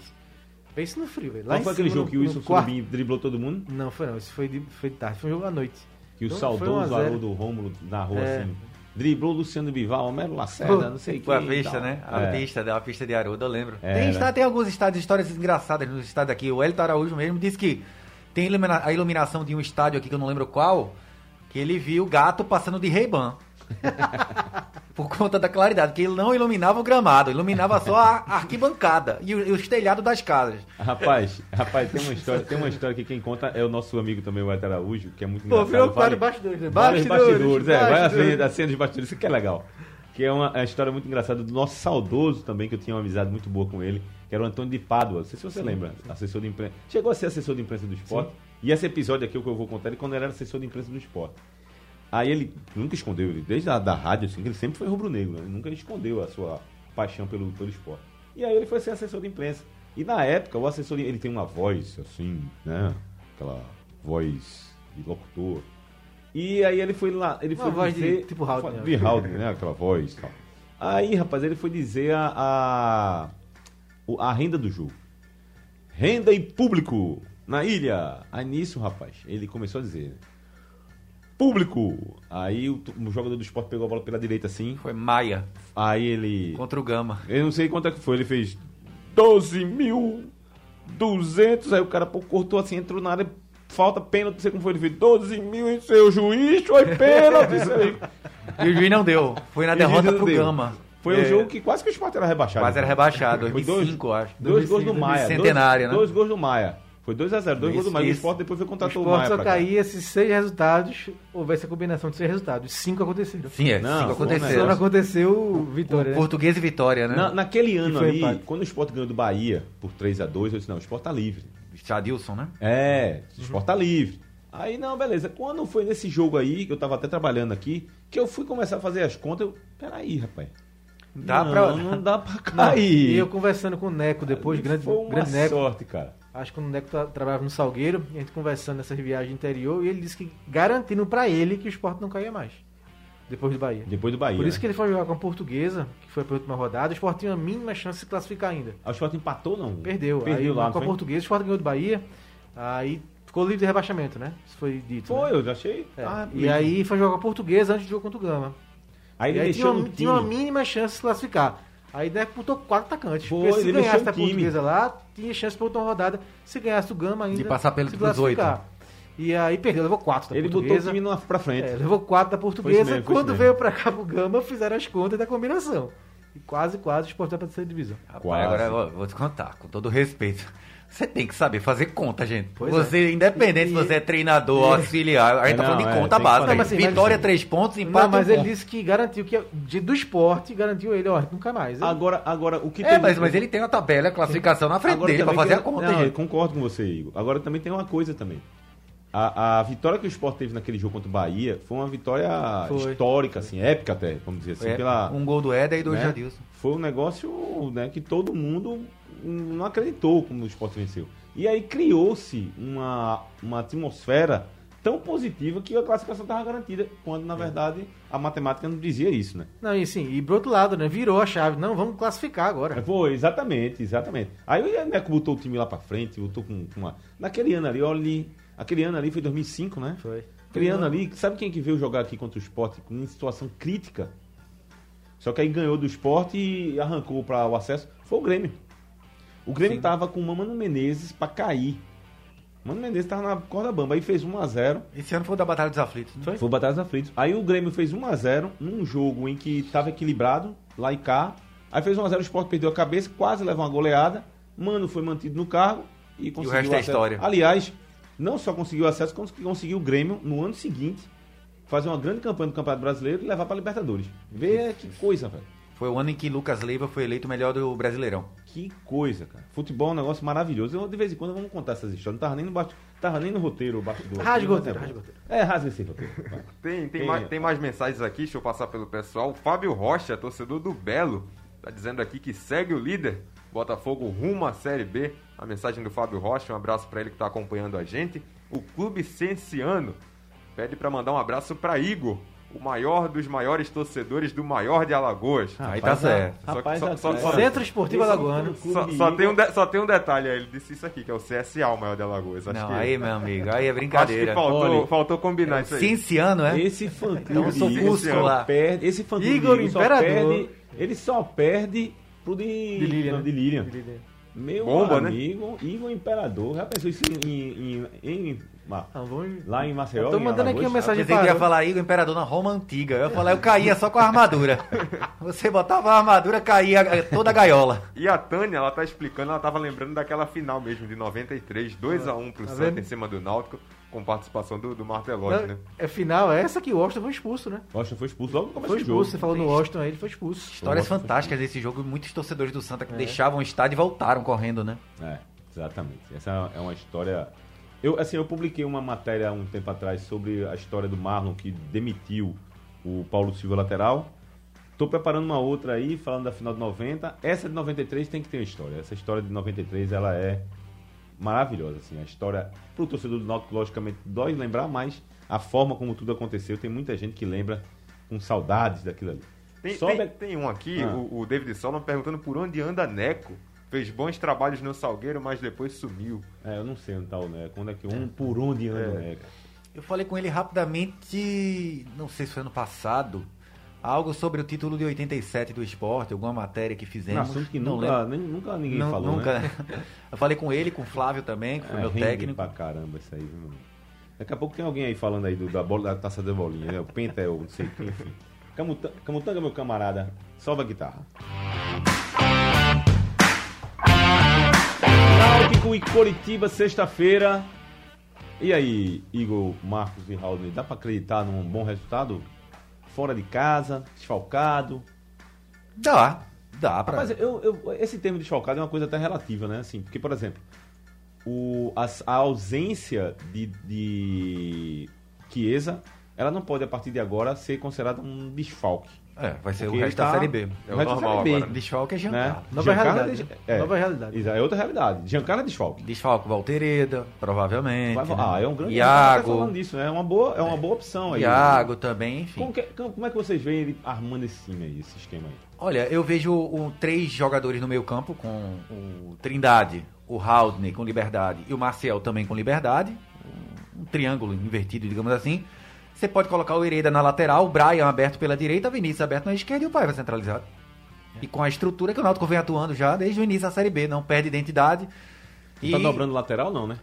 Speaker 3: Pense no frio, velho. Lá
Speaker 2: Qual foi aquele jogo que
Speaker 3: no-
Speaker 2: o
Speaker 3: no
Speaker 2: Wilson
Speaker 3: quarto-
Speaker 2: driblou todo mundo?
Speaker 3: Não, foi não, isso foi de, foi de tarde, foi um jogo à noite.
Speaker 2: Que o
Speaker 3: Então, foi
Speaker 2: saudoso
Speaker 3: 1 a 0.
Speaker 2: Haroldo Rômulo na rua
Speaker 3: É.
Speaker 2: assim. Driblou o Luciano Bival, Homero Lacerda, não sei o que.
Speaker 4: Foi a pista, né? A
Speaker 2: É.
Speaker 4: pista, da- a pista de Haroldo, eu lembro.
Speaker 2: É,
Speaker 4: tem,
Speaker 2: né?
Speaker 4: está- tem alguns estádios, histórias engraçadas nos estádios aqui. O Elton Araújo mesmo disse que tem ilumina- a iluminação de um estádio aqui que eu não lembro qual, que ele viu o gato passando de Ray-Ban. Por conta da claridade, que ele não iluminava o gramado, iluminava só a arquibancada e, o- e os telhados das casas.
Speaker 2: Rapaz, rapaz, tem uma história, tem uma história que quem conta é o nosso amigo também, o Elton Araújo, que é muito
Speaker 3: Pô,
Speaker 2: engraçado.
Speaker 3: virou
Speaker 2: Vale-
Speaker 3: bastidores, né?
Speaker 2: Vários bastidores, é, vai a
Speaker 3: bastidores.
Speaker 2: cena, a cena de bastidores, isso que é legal. Que é uma, é uma história muito engraçada do nosso saudoso também, que eu tinha uma amizade muito boa com ele, que era o Antônio de Pádua. Não sei se você lembra, assessor de imprensa. Chegou a ser assessor de imprensa do esporte. E esse episódio aqui, o que eu vou contar, ele quando ele era assessor de imprensa do esporte. Aí ele nunca escondeu, ele, desde a da rádio, assim, que ele sempre foi rubro-negro, né? ele nunca escondeu a sua paixão pelo, pelo esporte. E aí ele foi ser assessor de imprensa. E na época, o assessor, de- ele tem uma voz, assim, né? Aquela voz de locutor. E aí ele foi lá, ele
Speaker 3: Uma
Speaker 2: foi
Speaker 3: voz de-
Speaker 2: dizer...
Speaker 3: tipo Haldner.
Speaker 2: De Haldner, né? Aquela voz e tal. Aí, rapaz, ele foi dizer a, a, a renda do jogo. Renda e público na ilha. Aí nisso, rapaz, ele começou a dizer... Público! Aí o, o jogador do esporte pegou a bola pela direita assim.
Speaker 4: Foi Maia
Speaker 2: Aí ele.
Speaker 4: contra o Gama.
Speaker 2: Eu não sei quanto é que foi. Ele fez 12 mil 200. Aí o cara pô, cortou assim, entrou na área. Falta pênalti, não sei como foi. Ele fez 12 mil em seu juiz, foi pênalti.
Speaker 4: E o juiz não deu. Foi na
Speaker 2: E
Speaker 4: derrota pro
Speaker 2: deu.
Speaker 4: Gama.
Speaker 2: Foi
Speaker 4: É,
Speaker 2: um jogo que quase que o esporte era rebaixado.
Speaker 4: Quase era rebaixado,
Speaker 2: Foi
Speaker 4: 2005, acho.
Speaker 2: Dois gols do
Speaker 3: 2005,
Speaker 2: Maia.
Speaker 4: Centenário,
Speaker 2: dois,
Speaker 4: né?
Speaker 2: Dois gols do Maia. Foi 2x0, dois gols do Maia. O esporte depois foi
Speaker 3: O
Speaker 2: contratou o,
Speaker 3: esporte
Speaker 2: Maia.
Speaker 3: só caía se seis resultados houvesse a combinação de seis resultados. Cinco aconteceram.
Speaker 4: Sim, é.
Speaker 2: Não,
Speaker 4: cinco
Speaker 2: um
Speaker 3: Só
Speaker 4: aconteceu.
Speaker 3: não aconteceu vitória, né?
Speaker 4: Português e Vitória, né?
Speaker 2: Na- naquele ano ali,
Speaker 3: empate.
Speaker 2: quando o esporte ganhou do Bahia por 3x2, eu disse: não, o esporte tá livre.
Speaker 4: Chadilson, né?
Speaker 2: É, o esporte tá livre. Aí, não, beleza. Quando foi nesse jogo aí, que eu tava até trabalhando aqui, que eu fui começar a fazer as contas, eu. Peraí, rapaz.
Speaker 4: Dá
Speaker 2: não,
Speaker 4: pra-
Speaker 2: não dá pra
Speaker 3: Não,
Speaker 2: cair.
Speaker 3: E eu conversando com o Neco depois, grande,
Speaker 2: Foi uma
Speaker 3: grande Neco.
Speaker 2: sorte, cara.
Speaker 3: Acho que quando o Neco tra- trabalhava no Salgueiro, a gente conversando nessa viagem interior, e ele disse que garantindo pra ele que o esporte não caía mais. Depois do Bahia.
Speaker 2: Depois do Bahia.
Speaker 3: Por isso
Speaker 2: né?
Speaker 3: que ele foi jogar com a portuguesa, que foi pra última rodada, o esporte tinha a mínima chance de se classificar ainda.
Speaker 2: Ah, O esporte empatou, não?
Speaker 3: Perdeu.
Speaker 2: Perdeu
Speaker 3: aí,
Speaker 2: lá,
Speaker 3: com a portuguesa, o esporte ganhou do Bahia, aí ficou livre de rebaixamento, né? Isso foi dito.
Speaker 2: Foi,
Speaker 3: né?
Speaker 2: eu já achei.
Speaker 3: É,
Speaker 2: Ah,
Speaker 3: e aí foi jogar com a portuguesa antes do jogo contra o Gama.
Speaker 2: Aí ele
Speaker 3: aí
Speaker 2: deixou
Speaker 3: tinha, uma, tinha uma mínima chance de se classificar. Aí botou quatro atacantes.
Speaker 2: Foi,
Speaker 3: porque se
Speaker 2: ele
Speaker 3: ganhasse da portuguesa lá, tinha chance pra outra rodada. Se ganhasse o Gama ainda.
Speaker 4: De passar pelo-
Speaker 3: se
Speaker 4: pros
Speaker 3: classificar. E aí perdeu, levou quatro da
Speaker 2: Ele botou o
Speaker 3: portuguesa.
Speaker 2: time pra frente.
Speaker 3: É, levou quatro da portuguesa.
Speaker 2: mesmo,
Speaker 3: Quando veio pra cá pro Gama, fizeram as contas da combinação. E quase, quase vai pra terceira divisão.
Speaker 4: Rapaz,
Speaker 2: Quase.
Speaker 4: agora eu vou- vou te contar, com todo respeito. Você tem que saber fazer conta, gente.
Speaker 3: Pois
Speaker 4: você, independente
Speaker 3: E-
Speaker 4: se você é treinador ou auxiliar, a gente
Speaker 2: É,
Speaker 4: tá falando
Speaker 2: não,
Speaker 4: de
Speaker 2: é,
Speaker 4: conta
Speaker 2: que
Speaker 4: básica.
Speaker 2: fazer.
Speaker 3: Não, mas assim,
Speaker 4: Vitória,
Speaker 3: mas-
Speaker 4: três pontos, empate,
Speaker 3: Não, mas
Speaker 4: um
Speaker 3: ele
Speaker 4: ponto.
Speaker 3: disse que garantiu que de, do esporte, garantiu ele, ó, nunca mais. Ele-
Speaker 2: Agora, agora, o que
Speaker 4: É,
Speaker 2: tem-
Speaker 4: mas, mas ele tem a tabela, a classificação na frente
Speaker 2: Agora
Speaker 4: dele pra fazer
Speaker 2: que
Speaker 4: a
Speaker 2: eu-
Speaker 4: conta,
Speaker 2: não, Eu
Speaker 4: gente.
Speaker 2: concordo com você, Igor. Agora também tem uma coisa também. A, a vitória que o Sport teve naquele jogo contra o Bahia foi uma vitória
Speaker 3: Foi.
Speaker 2: histórica, assim, épica até, vamos dizer assim,
Speaker 4: É,
Speaker 2: pela,
Speaker 4: Um gol do Éder e do
Speaker 2: né?
Speaker 4: Jadilson.
Speaker 2: Foi um negócio né, que todo mundo não acreditou como o Sport venceu. E aí criou-se uma, uma atmosfera tão positiva que a classificação estava garantida, quando
Speaker 4: É.
Speaker 2: na verdade a matemática não dizia isso, né?
Speaker 3: Não, e sim, e pro outro lado, né? Virou a chave. Não, vamos classificar agora.
Speaker 2: Foi, exatamente, exatamente. Aí o Neco botou o time lá pra frente, botou com, com uma. Naquele ano ali, olha ali. Aquele ano ali foi 2005, né?
Speaker 3: Foi.
Speaker 2: Aquele ano ali, sabe quem que veio jogar aqui contra o esporte em situação crítica? Só que aí ganhou do esporte e arrancou para o acesso. Foi o Grêmio. O Grêmio tava com o Mano Menezes pra cair. Mano Menezes tava na corda bamba, aí fez 1x0.
Speaker 4: Esse ano foi o da Batalha dos Aflitos, não foi?
Speaker 2: Foi Batalhas Aflitos. Aí o Grêmio fez 1x0 num jogo em que tava equilibrado, lá e cá. Aí fez 1x0, o Sport perdeu a cabeça, quase levou uma goleada. Mano foi mantido no cargo e conseguiu
Speaker 4: resto é
Speaker 2: acesso.
Speaker 4: história.
Speaker 2: Aliás, não só conseguiu acesso, como conseguiu o Grêmio no ano seguinte fazer uma grande campanha do Campeonato Brasileiro e levar pra Libertadores. Vê que coisa, velho.
Speaker 4: Foi o ano em que Lucas Leiva foi eleito o melhor do Brasileirão.
Speaker 2: Que coisa, cara. Futebol é um negócio maravilhoso. Eu, de vez em quando vamos contar essas histórias. Não tava nem no, bate... tava nem no roteiro o bastidor.
Speaker 3: Rasga o roteiro,
Speaker 2: é
Speaker 3: rasga o roteiro.
Speaker 2: É, rasga esse roteiro.
Speaker 5: Tem, tem,
Speaker 2: Quem
Speaker 5: mais,
Speaker 2: é?
Speaker 5: tem mais mensagens aqui, deixa eu passar pelo pessoal. O Fábio Rocha, torcedor do Belo, tá dizendo aqui que segue o líder. Botafogo rumo à Série B. A mensagem do Fábio Rocha, um abraço pra ele que tá acompanhando a gente. O Clube Cienciano pede pra mandar um abraço pra Igor, o maior dos maiores torcedores do maior de Alagoas.
Speaker 4: Aí tá certo.
Speaker 2: Rapaz,
Speaker 5: Só- só-
Speaker 3: Centro Esportivo
Speaker 2: é
Speaker 3: Alagoano.
Speaker 5: Só, tem um de- só tem um detalhe aí, ele disse isso aqui, que é o CSA, o maior de Alagoas. Acho
Speaker 4: Não,
Speaker 5: que,
Speaker 4: aí, meu amigo, aí é
Speaker 5: acho que
Speaker 4: brincadeira.
Speaker 5: faltou,
Speaker 2: Olha,
Speaker 5: faltou combinar isso aí.
Speaker 4: Cienciano, é?
Speaker 2: Esse fã
Speaker 4: Então,
Speaker 2: só perde, esse fã
Speaker 3: Igor
Speaker 2: Igor só
Speaker 3: Imperador.
Speaker 2: perde, ele só perde pro de,
Speaker 3: De Lilian,
Speaker 2: não, de Lilian.
Speaker 3: De Lilian.
Speaker 2: Meu
Speaker 5: Bomba, né?
Speaker 2: amigo, Igor Imperador. Já pensou isso em, em, em-
Speaker 3: Ah, vamos...
Speaker 2: lá em Maceió?
Speaker 3: Eu tô
Speaker 2: em
Speaker 3: mandando aqui uma mensagem
Speaker 4: Pensei que ia
Speaker 3: para...
Speaker 4: falar Igor Imperador na Roma Antiga. Eu ia falar, eu caía só com a armadura. Você botava a armadura, caía toda a gaiola.
Speaker 5: E a Tânia, ela tá explicando, ela tava lembrando daquela final mesmo, de 93, 2x1 pro
Speaker 3: Tá
Speaker 5: Santa
Speaker 3: vendo?
Speaker 5: em cima do Náutico, com participação do, do Martelotti, né?
Speaker 3: É final, é essa que o Washington foi expulso, né?
Speaker 2: Washington foi expulso logo no começo
Speaker 3: Foi
Speaker 2: do jogo.
Speaker 3: expulso, você falou no Washington aí, ele foi expulso.
Speaker 4: Histórias fantásticas desse jogo. Muitos torcedores do Santa que
Speaker 3: É.
Speaker 4: deixavam o estádio e voltaram correndo, né?
Speaker 2: É, exatamente. Essa é uma história. Eu, assim, eu publiquei uma matéria há um tempo atrás sobre a história do Marlon que demitiu o Paulo Silva lateral. Tô preparando uma outra aí, falando da final de 90. Essa de 93 tem que ter uma história. Essa história de 93 ela é maravilhosa, assim. A história pro torcedor do Náutico, logicamente, dói lembrar, mas a forma como tudo aconteceu, tem muita gente que lembra com saudades daquilo ali.
Speaker 5: Tem,
Speaker 2: Sobe-
Speaker 5: tem, tem um aqui,
Speaker 2: Ah.
Speaker 5: o, o David Solon, perguntando por onde anda Neco. Fez bons trabalhos no Salgueiro, mas depois sumiu.
Speaker 2: É, eu não sei onde tá o Neco. Onde é que um por onde anda o
Speaker 5: É.
Speaker 2: Neco?
Speaker 4: Eu falei com ele rapidamente, não sei se foi ano passado, algo sobre o título de 87 do esporte, alguma matéria que
Speaker 2: Um
Speaker 4: fizemos.
Speaker 2: assunto que
Speaker 4: não
Speaker 2: nunca, nem- nunca ninguém
Speaker 4: Não,
Speaker 2: falou,
Speaker 4: nunca.
Speaker 2: né?
Speaker 4: Eu falei com ele, com o Flávio também, que foi
Speaker 2: É,
Speaker 4: meu técnico.
Speaker 2: pra caramba isso aí, mano? Daqui a pouco tem alguém aí falando aí do, da bola da taça da bolinha, né? O Penta é o não sei quem, enfim. Camuta- Camutanga, meu camarada, solva a guitarra. Náutico e Coritiba, sexta-feira. E aí, Igor, Marcos e Raul, dá pra acreditar num bom resultado? Fora de casa, desfalcado.
Speaker 4: Dá, dá pra.
Speaker 2: Rapaz, eu, eu- esse termo desfalcado é uma coisa até relativa, né? Assim, porque, por exemplo, o, as- a, ausência de, de Chiesa, ela não pode, a partir de agora, ser considerada um desfalque.
Speaker 4: É, vai ser
Speaker 2: Porque
Speaker 4: o resto da
Speaker 2: tá-
Speaker 4: Série B.
Speaker 5: É o
Speaker 2: pra
Speaker 5: normal
Speaker 2: Série B,
Speaker 5: agora.
Speaker 4: Desfalque é
Speaker 2: Né?
Speaker 4: Giancarlo.
Speaker 3: Nova
Speaker 2: Giancarlo
Speaker 3: realidade.
Speaker 2: é- é.
Speaker 3: Nova realidade.
Speaker 2: Isso é outra realidade. Giancarlo é desfalque.
Speaker 4: Desfalque Valtereda, provavelmente.
Speaker 2: Vai-
Speaker 4: né?
Speaker 2: ah, é um grande. tá
Speaker 4: Iago,
Speaker 2: falando disso, né? É uma boa, é uma boa opção aí.
Speaker 4: Iago também, enfim.
Speaker 2: Como, que- como é que vocês veem ele armando esse time aí, esse esquema aí?
Speaker 4: Olha, eu vejo um, três jogadores no meio campo, com o Trindade, o Haldney com liberdade e o Marcel também com liberdade. Um, um triângulo invertido, digamos assim. Você pode colocar o Hereda na lateral, o Brian aberto pela direita, o Vinícius aberto na esquerda e o Paiva centralizado. E com a estrutura que o Náutico vem atuando já desde o início da Série B, não perde identidade. E...
Speaker 2: Tá dobrando lateral, não, né?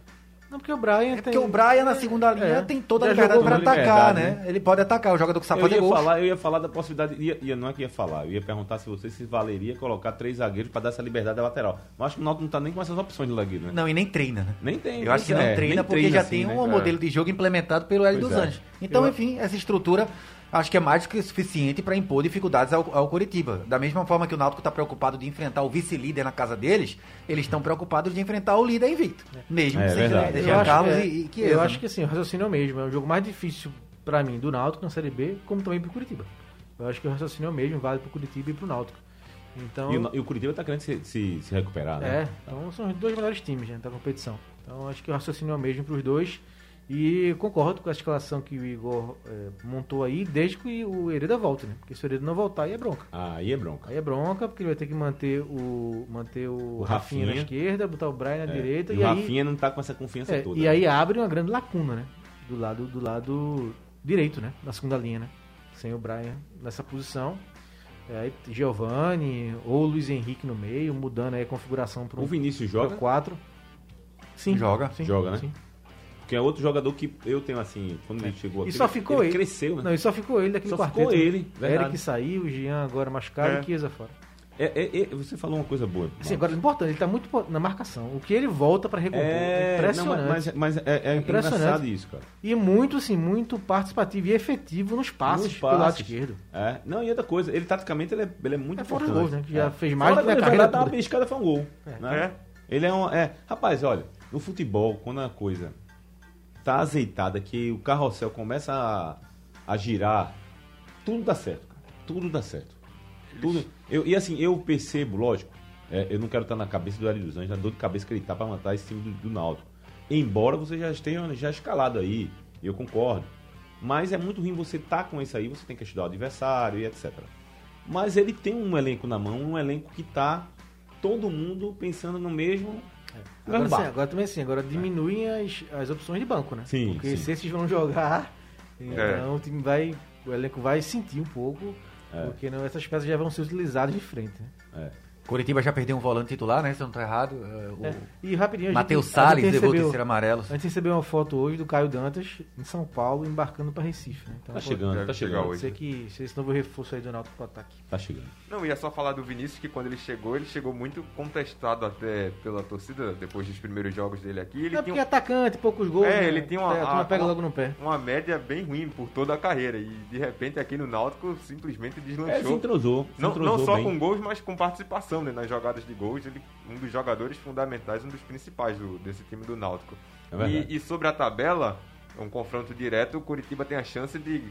Speaker 3: Não, porque o Brian
Speaker 4: É porque o Brian na segunda linha
Speaker 3: É.
Speaker 4: tem toda a liberdade para
Speaker 2: com
Speaker 4: atacar, né? Ele pode atacar, o jogador que sabe
Speaker 2: Eu
Speaker 4: fazer
Speaker 2: ia,
Speaker 4: gol.
Speaker 2: falar, eu ia falar da possibilidade, ia, ia- não é que ia falar, eu ia perguntar se você se valeria colocar três zagueiros para dar essa liberdade à lateral. Mas acho que o Náutico não tá nem com essas opções de zagueiro, né?
Speaker 4: Não, e nem treina, né?
Speaker 2: Nem tem.
Speaker 4: Eu acho que não
Speaker 2: é,
Speaker 4: treina porque já
Speaker 2: assim,
Speaker 4: tem
Speaker 2: né?
Speaker 4: um modelo de jogo implementado pelo Hélio dos
Speaker 2: é.
Speaker 4: Anjos. Então,
Speaker 3: Eu-
Speaker 4: enfim, essa estrutura acho que é mais do que suficiente para impor dificuldades ao, ao Coritiba. Da mesma forma que o Náutico está preocupado de enfrentar o vice-líder na casa deles, eles estão preocupados de enfrentar o líder invicto. Mesmo
Speaker 2: É
Speaker 4: sem. Jean
Speaker 3: Eu acho,
Speaker 4: Carlos
Speaker 3: que é-
Speaker 4: e, e
Speaker 3: eu
Speaker 4: Chiesa,
Speaker 3: acho
Speaker 4: né?
Speaker 3: que assim, o raciocínio é o mesmo. É o jogo mais difícil pra mim do Náutico na Série B, como também pro Curitiba. Eu acho que o raciocínio é o mesmo, vale pro Curitiba e pro Náutico. Então,
Speaker 2: E o, e o Curitiba tá querendo se, se, se recuperar, né?
Speaker 3: é, então são os dois melhores times né, da competição. Então acho que o raciocínio é o mesmo pros dois. E concordo com a escalação que o Igor é, montou aí, desde que o Hereda volte, né? Porque se o Hereda não voltar, aí é bronca.
Speaker 2: Aí é bronca.
Speaker 3: Aí é bronca, porque ele vai ter que manter o, manter o,
Speaker 2: O
Speaker 3: Rafinha, na esquerda, botar o Brian na
Speaker 2: É.
Speaker 3: direita.
Speaker 2: E
Speaker 3: E,
Speaker 2: o
Speaker 3: aí,
Speaker 2: Rafinha não tá com essa confiança
Speaker 3: é,
Speaker 2: toda.
Speaker 3: e
Speaker 2: né?
Speaker 3: aí abre uma grande lacuna, né? Do lado, do lado direito, né? Na segunda linha, né? Sem o Brian nessa posição. É, aí Giovanni ou Luiz Henrique no meio, mudando aí a configuração para
Speaker 2: O
Speaker 3: um
Speaker 2: Vinícius joga?
Speaker 3: 4. Sim.
Speaker 4: Joga?
Speaker 3: Sim,
Speaker 2: Joga, né?
Speaker 3: sim.
Speaker 2: Que é outro jogador que eu tenho assim, quando ele chegou aqui.
Speaker 3: E só ficou ele.
Speaker 2: cresceu, né?
Speaker 3: Não, e só ficou ele daquele
Speaker 2: Só
Speaker 3: quarteto.
Speaker 2: ficou
Speaker 3: né?
Speaker 2: ele, verdade.
Speaker 3: Eric saiu, Jean agora machucado
Speaker 5: É.
Speaker 3: e Chiesa fora.
Speaker 2: É, é, é, você falou uma coisa boa.
Speaker 3: Assim, agora é importante, ele tá muito na marcação. O que ele volta para recompor.
Speaker 2: é,
Speaker 3: impressionante.
Speaker 2: não, mas, mas é, é
Speaker 3: Impressionante.
Speaker 2: engraçado isso, cara.
Speaker 3: E muito, assim, muito participativo e efetivo nos passes
Speaker 2: Nos
Speaker 3: pelo lado
Speaker 2: passes.
Speaker 3: esquerdo.
Speaker 2: É. Não, e outra coisa, ele taticamente ele é, ele é muito
Speaker 3: É fora
Speaker 2: importante.
Speaker 3: os gols, né? Que já
Speaker 2: É.
Speaker 3: fez mais
Speaker 2: Fora
Speaker 3: do que a
Speaker 2: quando ele
Speaker 3: carreira
Speaker 2: dar uma
Speaker 3: toda.
Speaker 2: piscada foi um gol. né?
Speaker 5: É.
Speaker 2: Ele é um. É, rapaz, olha, no futebol, quando a coisa tá azeitada, que o carrossel começa a, a girar, tudo dá certo, cara. Tudo dá certo. Tudo. Eu, e assim, eu percebo, lógico, é, eu não quero estar na cabeça do Hélio dos Anjos, na dor de cabeça que ele tá pra matar esse time do, do Náutico. Embora você já esteja já escalado aí, eu concordo. Mas é muito ruim você estar com isso aí, você tem que estudar o adversário e etc. Mas ele tem um elenco na mão, um elenco que tá todo mundo pensando no mesmo.
Speaker 3: Agora,
Speaker 2: mesmo
Speaker 3: sim,
Speaker 2: barco.
Speaker 3: agora também assim, agora diminuem as, as opções de banco, né?
Speaker 2: Sim,
Speaker 3: Porque
Speaker 2: sim.
Speaker 3: se esses vão jogar, então
Speaker 5: É.
Speaker 3: o time vai. O elenco vai sentir um pouco,
Speaker 2: É.
Speaker 3: porque não, essas peças já vão ser utilizadas de frente. Né?
Speaker 2: É.
Speaker 4: Curitiba já perdeu um volante titular, né? Se eu não tô errado. É, o
Speaker 3: É. E rapidinho, a gente-
Speaker 4: Matheus
Speaker 3: a gente
Speaker 4: Salles levou o terceiro amarelo.
Speaker 3: A gente recebeu uma foto hoje do Caio Dantas em São Paulo embarcando para Recife. Né? Então,
Speaker 2: Tá
Speaker 3: pô,
Speaker 2: chegando, tá chegando.
Speaker 5: hoje.
Speaker 3: Pode ser que seja esse novo reforço aí do Náutico pro ataque.
Speaker 2: Tá chegando.
Speaker 5: Não, ia só falar do Vinícius que quando ele chegou, ele chegou muito contestado até pela torcida depois dos primeiros jogos dele aqui. Ele
Speaker 3: é
Speaker 5: tinha
Speaker 3: porque atacante, poucos gols.
Speaker 5: É,
Speaker 3: né?
Speaker 5: ele tinha uma-
Speaker 3: A turma
Speaker 5: a-
Speaker 3: pega
Speaker 5: uma-
Speaker 3: logo no pé.
Speaker 5: uma média bem ruim por toda a carreira e de repente aqui no Náutico simplesmente
Speaker 2: É, se
Speaker 5: deslanchou.
Speaker 2: entrosou. Se
Speaker 5: não,
Speaker 2: entrosou
Speaker 5: não só
Speaker 2: bem.
Speaker 5: com gols, mas com participação né, nas jogadas de gols. Ele um dos jogadores fundamentais, um dos principais do- desse time do Náutico.
Speaker 2: É
Speaker 5: e, e sobre a tabela, um confronto direto, o Curitiba tem a chance de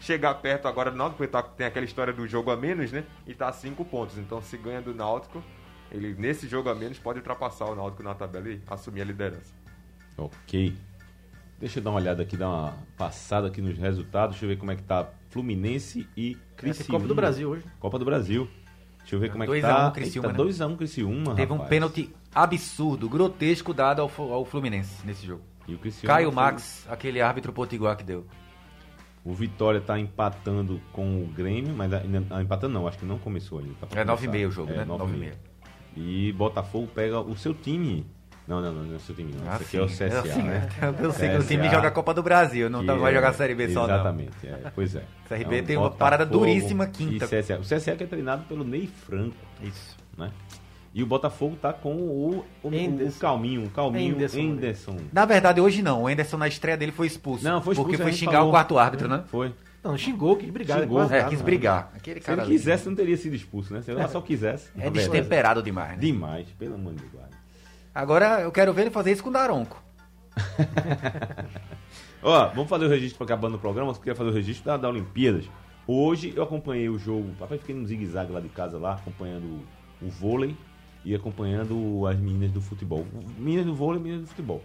Speaker 5: chegar perto agora do Náutico, porque tá- tem aquela história do jogo a menos, né? E tá a cinco pontos. Então, se ganha do Náutico, ele nesse jogo a menos pode ultrapassar o Náutico na tabela e assumir a liderança.
Speaker 2: Ok. Deixa eu dar uma olhada aqui, dar uma passada aqui nos resultados. Deixa eu ver como é que tá Fluminense e Criciúma.
Speaker 3: Copa do Brasil hoje.
Speaker 2: Copa do Brasil. Deixa eu ver como é que
Speaker 4: 2 a
Speaker 2: tá.
Speaker 4: 1 Criciúma,
Speaker 2: Eita,
Speaker 4: né?
Speaker 2: 2x1 Criciúma,
Speaker 4: Teve um
Speaker 2: rapaz.
Speaker 4: pênalti absurdo, grotesco dado ao, ao Fluminense nesse jogo.
Speaker 2: E o Criciúma
Speaker 4: Caio
Speaker 2: foi-
Speaker 4: Max, aquele árbitro potiguar que deu.
Speaker 2: O Vitória tá empatando com o Grêmio, mas ainda ah, empatando não, acho que não começou ainda. Tá
Speaker 4: É 9 e
Speaker 2: começar.
Speaker 4: meia o jogo,
Speaker 2: É,
Speaker 4: né?
Speaker 2: 9
Speaker 4: 9
Speaker 2: e
Speaker 4: e
Speaker 2: meia.
Speaker 4: meia.
Speaker 2: E Botafogo pega o seu time. Não, não, não, não é o seu time não.
Speaker 4: Ah,
Speaker 2: Esse aqui é o. CSA,
Speaker 4: Eu sei,
Speaker 2: né?
Speaker 4: Eu sei que o time joga a Copa do Brasil, não tá- vai
Speaker 2: é-
Speaker 4: jogar a Série B só não.
Speaker 2: Exatamente, é, pois é.
Speaker 4: CRB
Speaker 2: É um
Speaker 4: tem uma parada duríssima quinta.
Speaker 2: CSA. O CSA que é treinado pelo Ney Franco,
Speaker 4: Isso.
Speaker 2: né? E o Botafogo tá com o, o, o,
Speaker 3: Enderson.
Speaker 2: o Calminho, o Calminho
Speaker 3: Enderson.
Speaker 2: Enderson.
Speaker 4: Na verdade, hoje não. O Anderson na estreia dele foi expulso.
Speaker 2: Não, foi expulso,
Speaker 4: Porque foi xingar
Speaker 2: falou.
Speaker 4: o quarto árbitro, né?
Speaker 2: Foi.
Speaker 3: Não, xingou, quis brigar.
Speaker 2: Xingou,
Speaker 4: É, quis brigar. Aquele
Speaker 2: Se ele
Speaker 4: ali
Speaker 2: quisesse, não teria sido expulso, né? Se ele só quisesse.
Speaker 4: é destemperado demais, né?
Speaker 2: Demais, pelo amor de Deus.
Speaker 4: Agora eu quero ver ele fazer isso com o Daronco.
Speaker 2: Ó, vamos fazer o registro para acabando o programa. Você queria fazer o registro da, da Olimpíadas. Hoje eu acompanhei o jogo. Papai fiquei no zigue-zague lá de casa, lá, acompanhando o, vôlei e acompanhando as meninas do futebol. Meninas do vôlei e meninas do futebol.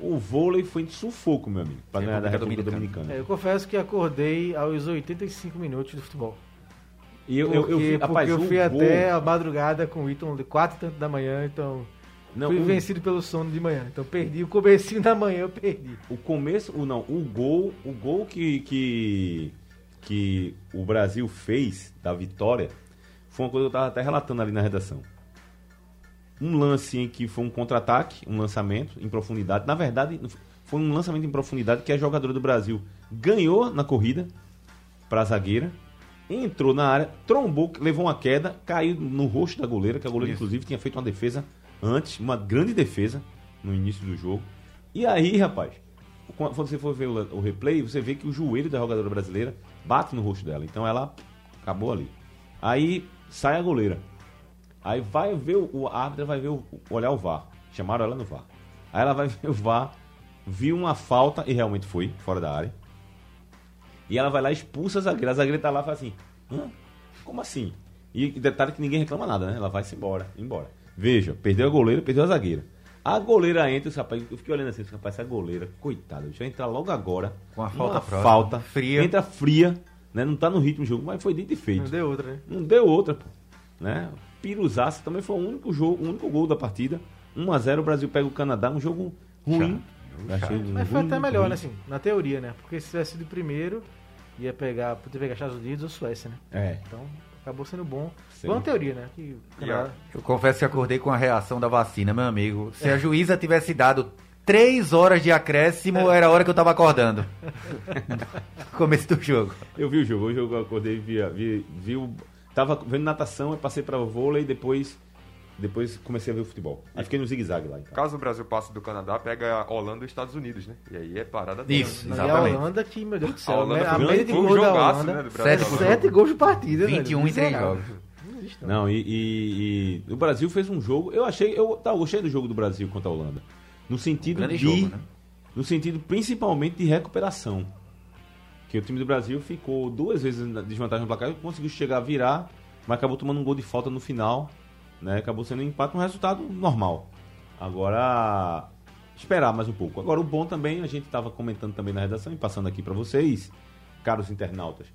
Speaker 2: O vôlei foi de sufoco, meu amigo, para ganhar da
Speaker 4: República Dominicana.
Speaker 2: Dominicana.
Speaker 3: É, eu confesso que acordei aos 85 minutos do futebol.
Speaker 2: E eu, eu, eu,
Speaker 3: Porque,
Speaker 2: vi, rapaz,
Speaker 3: porque eu fui
Speaker 2: gol-
Speaker 3: até a madrugada com o Ítalo de 4 e tanto da manhã, então
Speaker 2: Não,
Speaker 3: fui
Speaker 2: o-
Speaker 3: vencido pelo sono de manhã. Então perdi o comecinho da manhã, eu perdi.
Speaker 2: O começo, o não, o gol, o gol que, que que o Brasil fez da vitória foi uma coisa que eu tava até relatando ali na redação. Um lance em que foi um contra-ataque, um lançamento em profundidade. Na verdade, foi um lançamento em profundidade que a jogadora do Brasil ganhou na corrida para a zagueira, entrou na área, trombou, levou uma queda, caiu no rosto da goleira, que a goleira inclusive tinha feito uma defesa antes, uma grande defesa no início do jogo. E aí, rapaz, quando você for ver o, replay, você vê que o joelho da jogadora brasileira bate no rosto dela. Então ela acabou ali. Aí sai a goleira. Aí vai ver o, árbitro vai ver o, olhar o VAR. Chamaram ela no VAR. Aí ela vai ver o VAR, viu uma falta e realmente foi fora da área. E ela vai lá expulsa a zagueira. A zagueira tá lá e fala assim: Hã? Como assim? E detalhe que ninguém reclama nada, né? Ela vai se embora, embora. Veja, perdeu a goleira, perdeu a zagueira. A goleira entra, rapaz, eu fiquei olhando assim, rapaz, essa goleira, coitada, deixa eu entrar logo agora.
Speaker 4: Com a falta
Speaker 2: falta,
Speaker 4: Fria.
Speaker 2: Entra fria, né? Não tá no ritmo do jogo, mas foi dito e feito.
Speaker 3: Não deu outra, né?
Speaker 2: Não deu outra, pô. Né? Piruzaço também foi o único jogo, o único gol da partida. 1x0, o Brasil pega o Canadá, um jogo ruim. Achei
Speaker 3: Mas foi até melhor,
Speaker 2: ruim.
Speaker 3: né, assim, na teoria, né? Porque se tivesse sido primeiro, ia pegar, podia pegar Estados Unidos ou Suécia, né?
Speaker 2: É.
Speaker 3: Então, acabou sendo bom.
Speaker 2: Sim.
Speaker 3: Uma teoria, né? Que Canadá-
Speaker 4: Eu confesso que acordei com a reação da vacina, meu amigo. Se a juíza tivesse dado três horas de acréscimo, era a hora que eu tava acordando. Começo do jogo.
Speaker 2: Eu vi o jogo, hoje eu acordei, vi, vi, vi o- tava vendo natação, aí passei pra vôlei e depois, depois comecei a ver o futebol. Aí fiquei no zigue-zague lá. Então.
Speaker 5: Caso o Brasil passe do Canadá, pega a Holanda e Estados Unidos, né? E aí é parada dela.
Speaker 4: Isso.
Speaker 3: Não, e a
Speaker 4: Exatamente.
Speaker 3: Holanda que, meu Deus do
Speaker 5: A
Speaker 3: céu,
Speaker 5: Holanda
Speaker 3: né? a
Speaker 5: foi,
Speaker 3: média de
Speaker 5: foi um
Speaker 3: gol da Holanda
Speaker 5: né? Do
Speaker 4: Sete
Speaker 5: Brasil.
Speaker 4: gols.
Speaker 3: sete gols de partida,
Speaker 4: 21 em três
Speaker 3: Miserável.
Speaker 4: jogos.
Speaker 3: Não existe, não.
Speaker 2: Não, e, e- e o Brasil fez um jogo. Eu achei, eu, tá, eu gostei do jogo do Brasil contra a Holanda. No sentido
Speaker 4: Grande
Speaker 2: de.
Speaker 4: jogo, né?
Speaker 2: No sentido principalmente de recuperação. Que o time do Brasil ficou duas vezes na desvantagem no placar, conseguiu chegar a virar, mas acabou tomando um gol de falta no final. Né? Acabou sendo um empate, um resultado normal. Agora, esperar mais um pouco. Agora, o bom também, a gente estava comentando também na redação e passando aqui para vocês, caros internautas,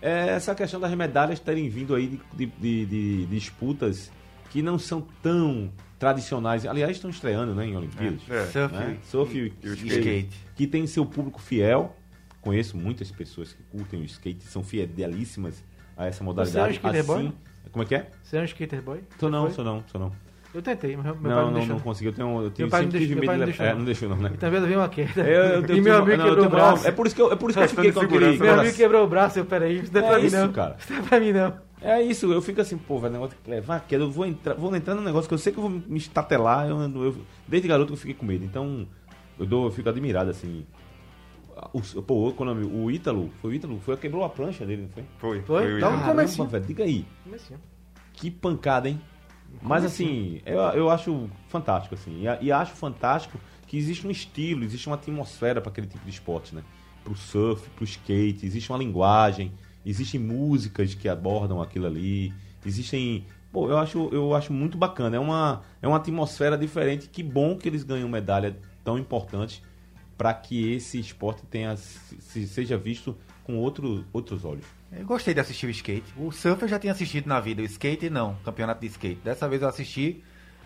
Speaker 2: é essa questão das medalhas terem vindo aí de, de- de- de disputas que não são tão tradicionais. Aliás, estão estreando né, em Olimpíadas.
Speaker 5: É.
Speaker 4: Surf
Speaker 2: Né? Surf e,
Speaker 5: e o
Speaker 2: skate.
Speaker 4: skate.
Speaker 2: Que tem seu público fiel. Conheço muitas pessoas que curtem o skate, são fidelíssimas a essa modalidade.
Speaker 3: Você é um skater boy?
Speaker 2: Como é que é?
Speaker 3: Você é um skater boy?
Speaker 2: Sou não, sou não, sou não.
Speaker 3: Eu tentei, mas meu pai
Speaker 2: não,
Speaker 3: não,
Speaker 2: não,
Speaker 3: deixou.
Speaker 2: não consegui. Eu tenho, eu tenho
Speaker 3: pai não
Speaker 2: sempre tive
Speaker 3: meu
Speaker 2: medo
Speaker 3: não
Speaker 2: de
Speaker 3: deixou,
Speaker 2: é,
Speaker 3: não.
Speaker 2: não deixou não, né?
Speaker 3: E também levei uma queda.
Speaker 2: Eu- eu-
Speaker 3: e meu amigo
Speaker 2: não,
Speaker 3: quebrou o braço.
Speaker 2: É por isso que eu, é por isso que eu fiquei com aquele
Speaker 3: Meu amigo quebrou o braço, eu, peraí, isso não é
Speaker 2: É
Speaker 3: pra mim não.
Speaker 2: cara.
Speaker 3: Isso não é pra mim não.
Speaker 2: É isso, eu fico assim, pô, velho, negócio de levar queda, eu vou entrar, vou entrar num negócio que eu sei que eu vou me estatelar, eu, eu- desde garoto eu fiquei com medo, então eu, dou, eu fico admirado, assim. O, pô, quando o Ítalo, foi o Ítalo, foi, quebrou a prancha dele, não foi?
Speaker 5: Foi,
Speaker 3: Foi?
Speaker 5: foi o
Speaker 3: um.
Speaker 2: Caramba,
Speaker 3: comecinho.
Speaker 2: velho, diga aí,
Speaker 3: Comecinho.
Speaker 2: que pancada, hein? Mas assim, eu, eu acho fantástico, assim, e, e acho fantástico que existe um estilo, existe uma atmosfera para aquele tipo de esporte, né? Pro surf, pro skate, existe uma linguagem, existem músicas que abordam aquilo ali, existem. Pô, eu acho, eu acho muito bacana, é uma, é uma atmosfera diferente, que bom que eles ganham medalha tão importante para que esse esporte tenha, se, seja visto com outro, outros olhos.
Speaker 4: Eu gostei de assistir o skate. O surf eu já tinha assistido na vida, o skate não, campeonato de skate. Dessa vez eu assisti.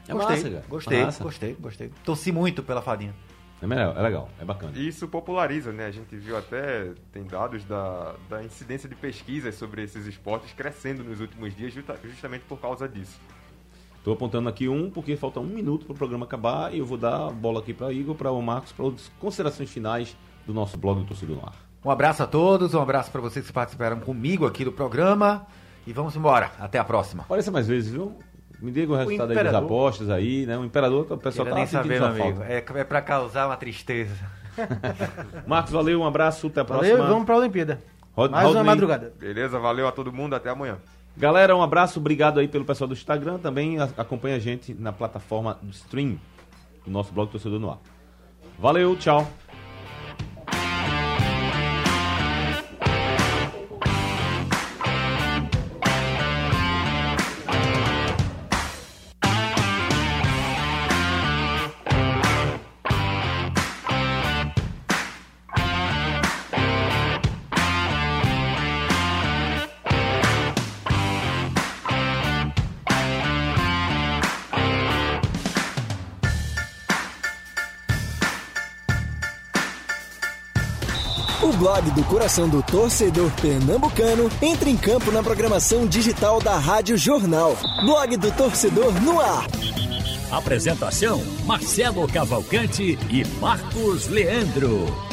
Speaker 2: É
Speaker 4: gostei,
Speaker 2: massa, cara.
Speaker 4: gostei,
Speaker 2: Massa.
Speaker 4: gostei, gostei. Torci muito pela fadinha.
Speaker 2: É, melhor, é legal, é bacana.
Speaker 5: E isso populariza, né? A gente viu até, tem dados da, da incidência de pesquisas sobre esses esportes crescendo nos últimos dias justa- justamente por causa disso.
Speaker 2: Tô apontando aqui um, porque falta um minuto para o programa acabar e eu vou dar a bola aqui para Igor, para o Marcos, para as considerações finais do nosso blog do Torcedor no Ar.
Speaker 4: Um abraço a todos, um abraço para vocês que participaram comigo aqui do programa. E vamos embora. Até a próxima.
Speaker 2: Apareça mais vezes, viu? Me diga o resultado aí das
Speaker 3: Imperador.
Speaker 2: apostas aí, né? O Imperador, o pessoal tá
Speaker 4: nem
Speaker 2: sentindo
Speaker 4: saber,
Speaker 2: sua
Speaker 4: amigo.
Speaker 2: falta.
Speaker 4: É, é para causar uma tristeza.
Speaker 2: Marcos, valeu, um abraço, até a próxima.
Speaker 3: Valeu, vamos pra Olimpíada.
Speaker 2: Rod-
Speaker 3: Mais uma
Speaker 2: Rodney.
Speaker 3: madrugada.
Speaker 5: Beleza? Valeu a todo mundo, até amanhã.
Speaker 2: Galera, um abraço, obrigado aí pelo pessoal do Instagram, também acompanha a gente na plataforma do stream do nosso blog Torcedor no Ar. Valeu, tchau.
Speaker 6: Coração do torcedor pernambucano entra em campo na programação digital da Rádio Jornal. Blog do torcedor no ar.
Speaker 1: Apresentação: Marcelo Cavalcante e Marcos Leandro.